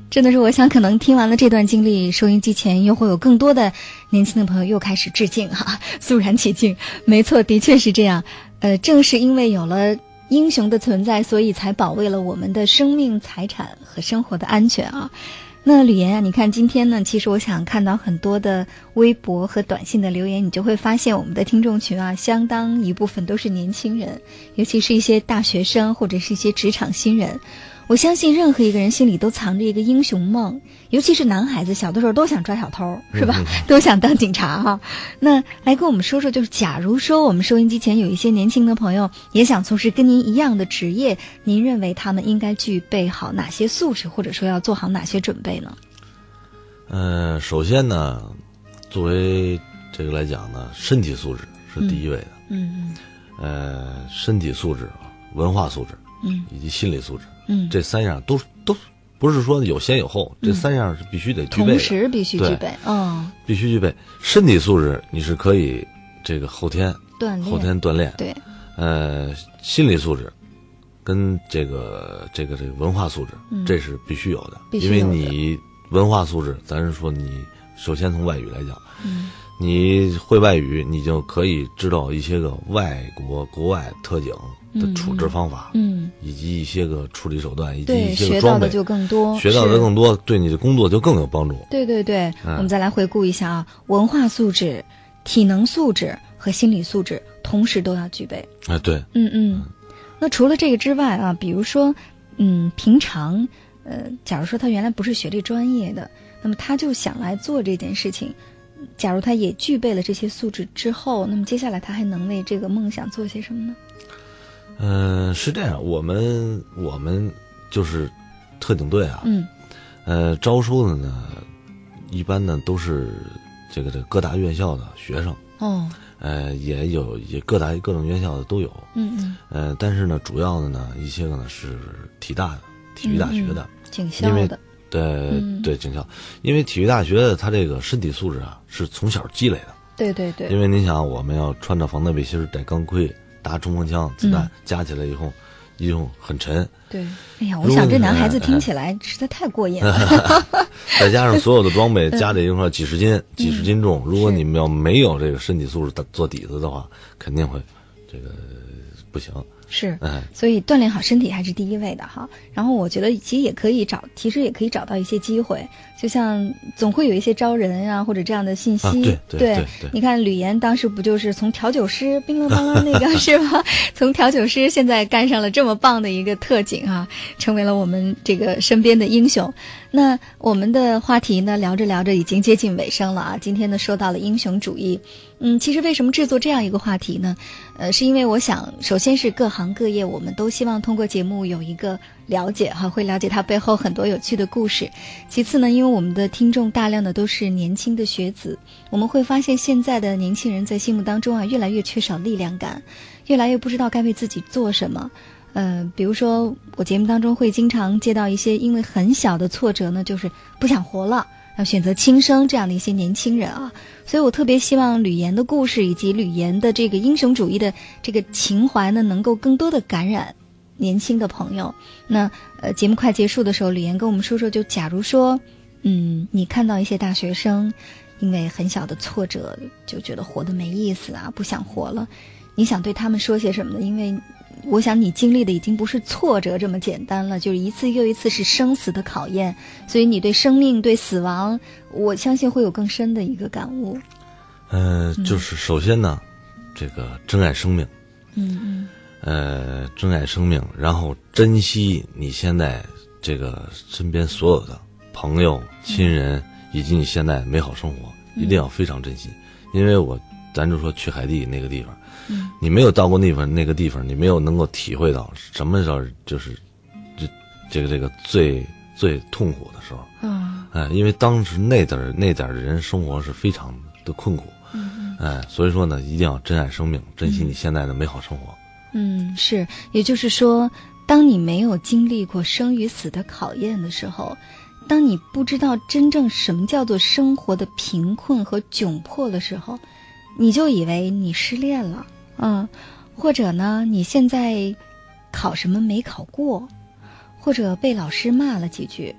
Speaker 2: 真的是，我想可能听完了这段经历，收音机前又会有更多的年轻的朋友又开始致敬哈，肃然起敬。没错，的确是这样。呃，正是因为有了英雄的存在，所以才保卫了我们的生命、财产和生活的安全啊。那吕岩啊，你看今天呢，其实我想看到很多的微博和短信的留言，你就会发现我们的听众群啊，相当一部分都是年轻人，尤其是一些大学生或者是一些职场新人。我相信任何一个人心里都藏着一个英雄梦，尤其是男孩子，小的时候都想抓小偷，是吧？都想当警察哈、那来跟我们说说，就是假如说我们收音机前有一些年轻的朋友也想从事跟您一样的职业，您认为他们应该具备好哪些素质，或者说要做好哪些准备呢？
Speaker 3: 呃，首先呢，作为这个来讲呢，身体素质是第一位的。
Speaker 2: 嗯嗯
Speaker 3: 呃，身体素质、啊文化素质
Speaker 2: 嗯
Speaker 3: 以及心理素质，
Speaker 2: 嗯，
Speaker 3: 这三样都都不是说有先有后，这三样是必须得具备的，
Speaker 2: 同时必须具备，嗯，
Speaker 3: 必须具备。身体素质你是可以这个后天
Speaker 2: 锻炼，
Speaker 3: 后天锻炼，
Speaker 2: 对，
Speaker 3: 呃，心理素质跟这个这个这个文化素质，
Speaker 2: 嗯。
Speaker 3: 这是必须有的，因为你文化素质，咱是说你首先从外语来讲，
Speaker 2: 嗯。
Speaker 3: 你会外语，你就可以知道一些个外国国外特警的处置方法，
Speaker 2: 嗯，
Speaker 3: 以及一些个处理手段，以及
Speaker 2: 对，
Speaker 3: 一些
Speaker 2: 学
Speaker 3: 个装备，
Speaker 2: 到的就更多，
Speaker 3: 学到的更多，对你的工作就更有帮助。
Speaker 2: 对对对，
Speaker 3: 嗯
Speaker 2: 我们再来回顾一下啊，文化素质、体能素质和心理素质同时都要具备。
Speaker 3: 哎，对，
Speaker 2: 嗯嗯，那除了这个之外啊，比如说，嗯，平常，呃，假如说他原来不是学这专业的，那么他就想来做这件事情，假如他也具备了这些素质之后，那么接下来他还能为这个梦想做些什么呢？
Speaker 3: 嗯、是这样，我们我们就是特警队啊，
Speaker 2: 嗯
Speaker 3: 呃，招收的呢，一般呢都是这个这个各大院校的学生，
Speaker 2: 哦，
Speaker 3: 呃，也有也各大各种院校的都有，
Speaker 2: 嗯嗯，
Speaker 3: 呃，但是呢，主要的呢一些个呢是体大的，体育大学的，
Speaker 2: 警校
Speaker 3: 因为
Speaker 2: 的，
Speaker 3: 对、
Speaker 2: 嗯
Speaker 3: 对警校，因为体育大学的他这个身体素质啊是从小积累的，
Speaker 2: 对对对，
Speaker 3: 因为你想，我们要穿着防弹背心儿，带钢盔，打冲锋枪，子弹、
Speaker 2: 嗯。
Speaker 3: 加起来以后，一种很沉，
Speaker 2: 对，哎呀，我想这男孩子听
Speaker 3: 哎
Speaker 2: 起来实在太过瘾。了。
Speaker 3: 再加上所有的装备 加在一块几十斤、几十斤重，如果你们要没有这个身体素质打做底子的话，肯定会这个不行。
Speaker 2: 是，
Speaker 3: 嗯，
Speaker 2: 所以锻炼好身体还是第一位的哈。然后我觉得其实也可以找，其实也可以找到一些机会，就像总会有一些招人啊或者这样的信息。
Speaker 3: 啊对对对对
Speaker 2: 你看吕岩当时不就是从调酒师冰冷当当那个 是吧？从调酒师现在干上了这么棒的一个特警啊，成为了我们这个身边的英雄。那我们的话题呢，聊着聊着已经接近尾声了啊。今天呢，说到了英雄主义。嗯，其实为什么制作这样一个话题呢？呃，是因为我想，首先是各行各业，我们都希望通过节目有一个了解哈，会了解它背后很多有趣的故事。其次呢，因为我们的听众大量的都是年轻的学子，我们会发现现在的年轻人在心目当中啊，越来越缺少力量感，越来越不知道该为自己做什么。呃，比如说我节目当中会经常接到一些因为很小的挫折呢，就是不想活了，要选择轻生这样的一些年轻人啊。所以我特别希望吕岩的故事以及吕岩的这个英雄主义的这个情怀呢，能够更多的感染年轻的朋友。那呃，节目快结束的时候，吕岩跟我们说说，就假如说，嗯，你看到一些大学生因为很小的挫折就觉得活得没意思啊，不想活了，你想对他们说些什么呢？因为我想你经历的已经不是挫折这么简单了，就是一次又一次是生死的考验，所以你对生命、对死亡，我相信会有更深的一个感悟。
Speaker 3: 呃，就是首先呢，这个珍爱生命，
Speaker 2: 嗯嗯
Speaker 3: 呃，珍爱生命，然后珍惜你现在这个身边所有的朋友、亲人，以及你现在美好生活，一定要非常珍惜。因为我，咱就说去海地那个地方，
Speaker 2: 嗯。
Speaker 3: 你没有到过那方那个地方，你没有能够体会到什么叫就是这这个这个最最痛苦的时候。
Speaker 2: 嗯
Speaker 3: 哎，因为当时那点儿那点儿的人生活是非常的困苦，
Speaker 2: 嗯。
Speaker 3: 哎，所以说呢，一定要珍爱生命，珍惜你现在的美好生活。
Speaker 2: 嗯，是，也就是说，当你没有经历过生与死的考验的时候，当你不知道真正什么叫做生活的贫困和窘迫的时候，你就以为你失恋了，嗯，或者呢，你现在考什么没考过，或者被老师骂了几句，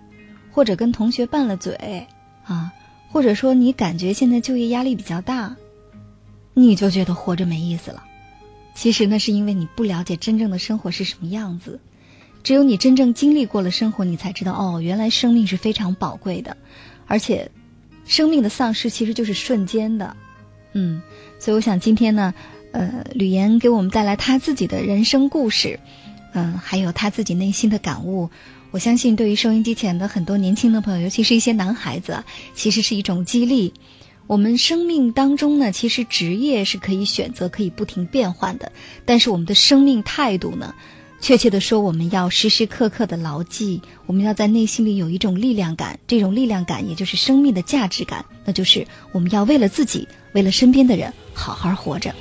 Speaker 2: 或者跟同学拌了嘴，啊，或者说你感觉现在就业压力比较大，你就觉得活着没意思了。其实那是因为你不了解真正的生活是什么样子，只有你真正经历过了生活，你才知道哦，原来生命是非常宝贵的，而且，生命的丧失其实就是瞬间的，嗯，所以我想今天呢，呃，吕岩给我们带来他自己的人生故事，嗯、还有他自己内心的感悟。我相信，对于收音机前的很多年轻的朋友，尤其是一些男孩子，其实是一种激励。我们生命当中呢，其实职业是可以选择、可以不停变换的，但是我们的生命态度呢，确切的说，我们要时时刻刻的牢记，我们要在内心里有一种力量感，这种力量感也就是生命的价值感，那就是我们要为了自己，为了身边的人，好好活着。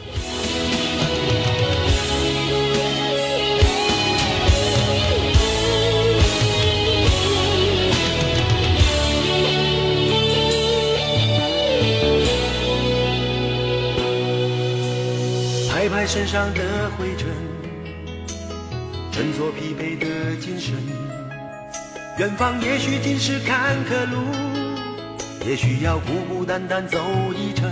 Speaker 4: 拍拍身上的灰尘，振作疲惫的精神。远方也许尽是坎坷路，也许要孤孤单单走一程。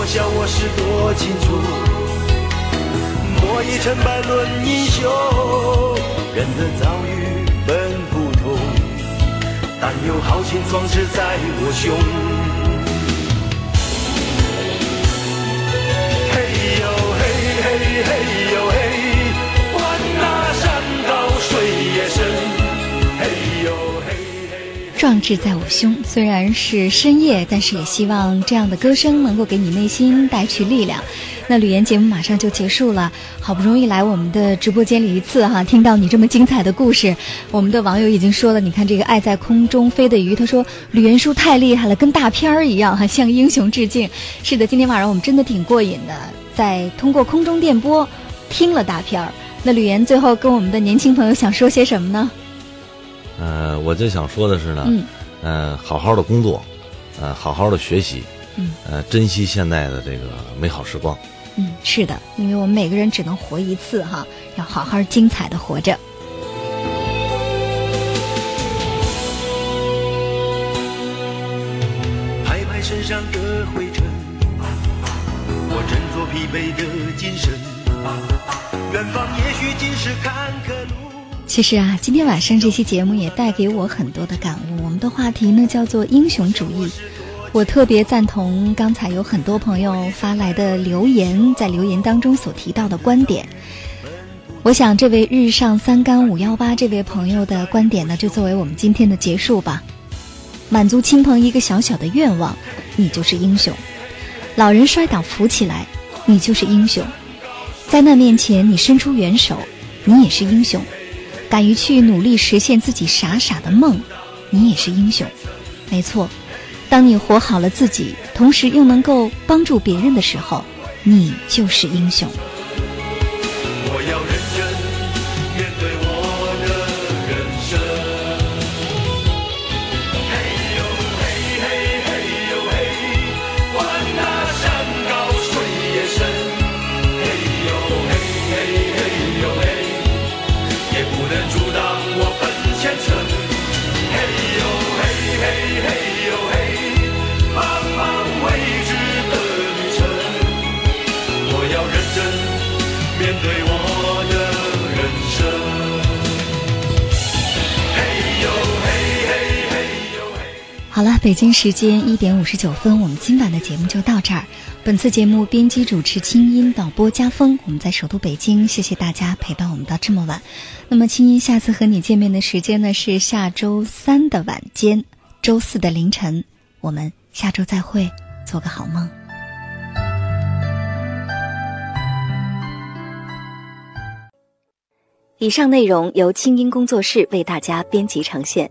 Speaker 4: 莫笑我是多清楚，莫以成败论英雄。人的遭遇本不同，但有豪情壮志在我胸。
Speaker 2: 壮志在我胸。虽然是深夜，但是也希望这样的歌声能够给你内心带去力量。那吕岩节目马上就结束了，好不容易来我们的直播间里一次哈，听到你这么精彩的故事，我们的网友已经说了，你看这个爱在空中飞的鱼，他说吕岩叔太厉害了，跟大片儿一样哈，向英雄致敬。是的，今天晚上我们真的挺过瘾的，在通过空中电波。听了大片儿。那吕岩最后跟我们的年轻朋友想说些什么呢？
Speaker 3: 呃，我就想说的是呢，
Speaker 2: 嗯，
Speaker 3: 呃，好好的工作，呃，好好的学习，
Speaker 2: 嗯，
Speaker 3: 呃，珍惜现在的这个美好时光。
Speaker 2: 嗯，是的，因为我们每个人只能活一次哈，要好好精彩的活着。
Speaker 6: 拍拍身上的灰尘，我振作疲惫的精神。远方也许尽是坎坷路。
Speaker 2: 其实啊，今天晚上这期节目也带给我很多的感悟。我们的话题呢叫做英雄主义。我特别赞同刚才有很多朋友发来的留言，在留言当中所提到的观点。我想，这位日上三竿五幺八这位朋友的观点呢，就作为我们今天的结束吧。满足亲朋一个小小的愿望，你就是英雄；老人摔倒扶起来，你就是英雄；灾难面前你伸出援手，你也是英雄；敢于去努力实现自己傻傻的梦，你也是英雄。没错。当你活好了自己，同时又能够帮助别人的时候，你就是英雄。北京时间一点五十九分，我们今晚的节目就到这儿。本次节目编辑主持清音，导播家峰，我们在首都北京，谢谢大家陪伴我们到这么晚。那么清音下次和你见面的时间呢是下周三的晚间，周四的凌晨，我们。下周再会，做个好梦。
Speaker 1: 以上内容由清音工作室为大家编辑呈现。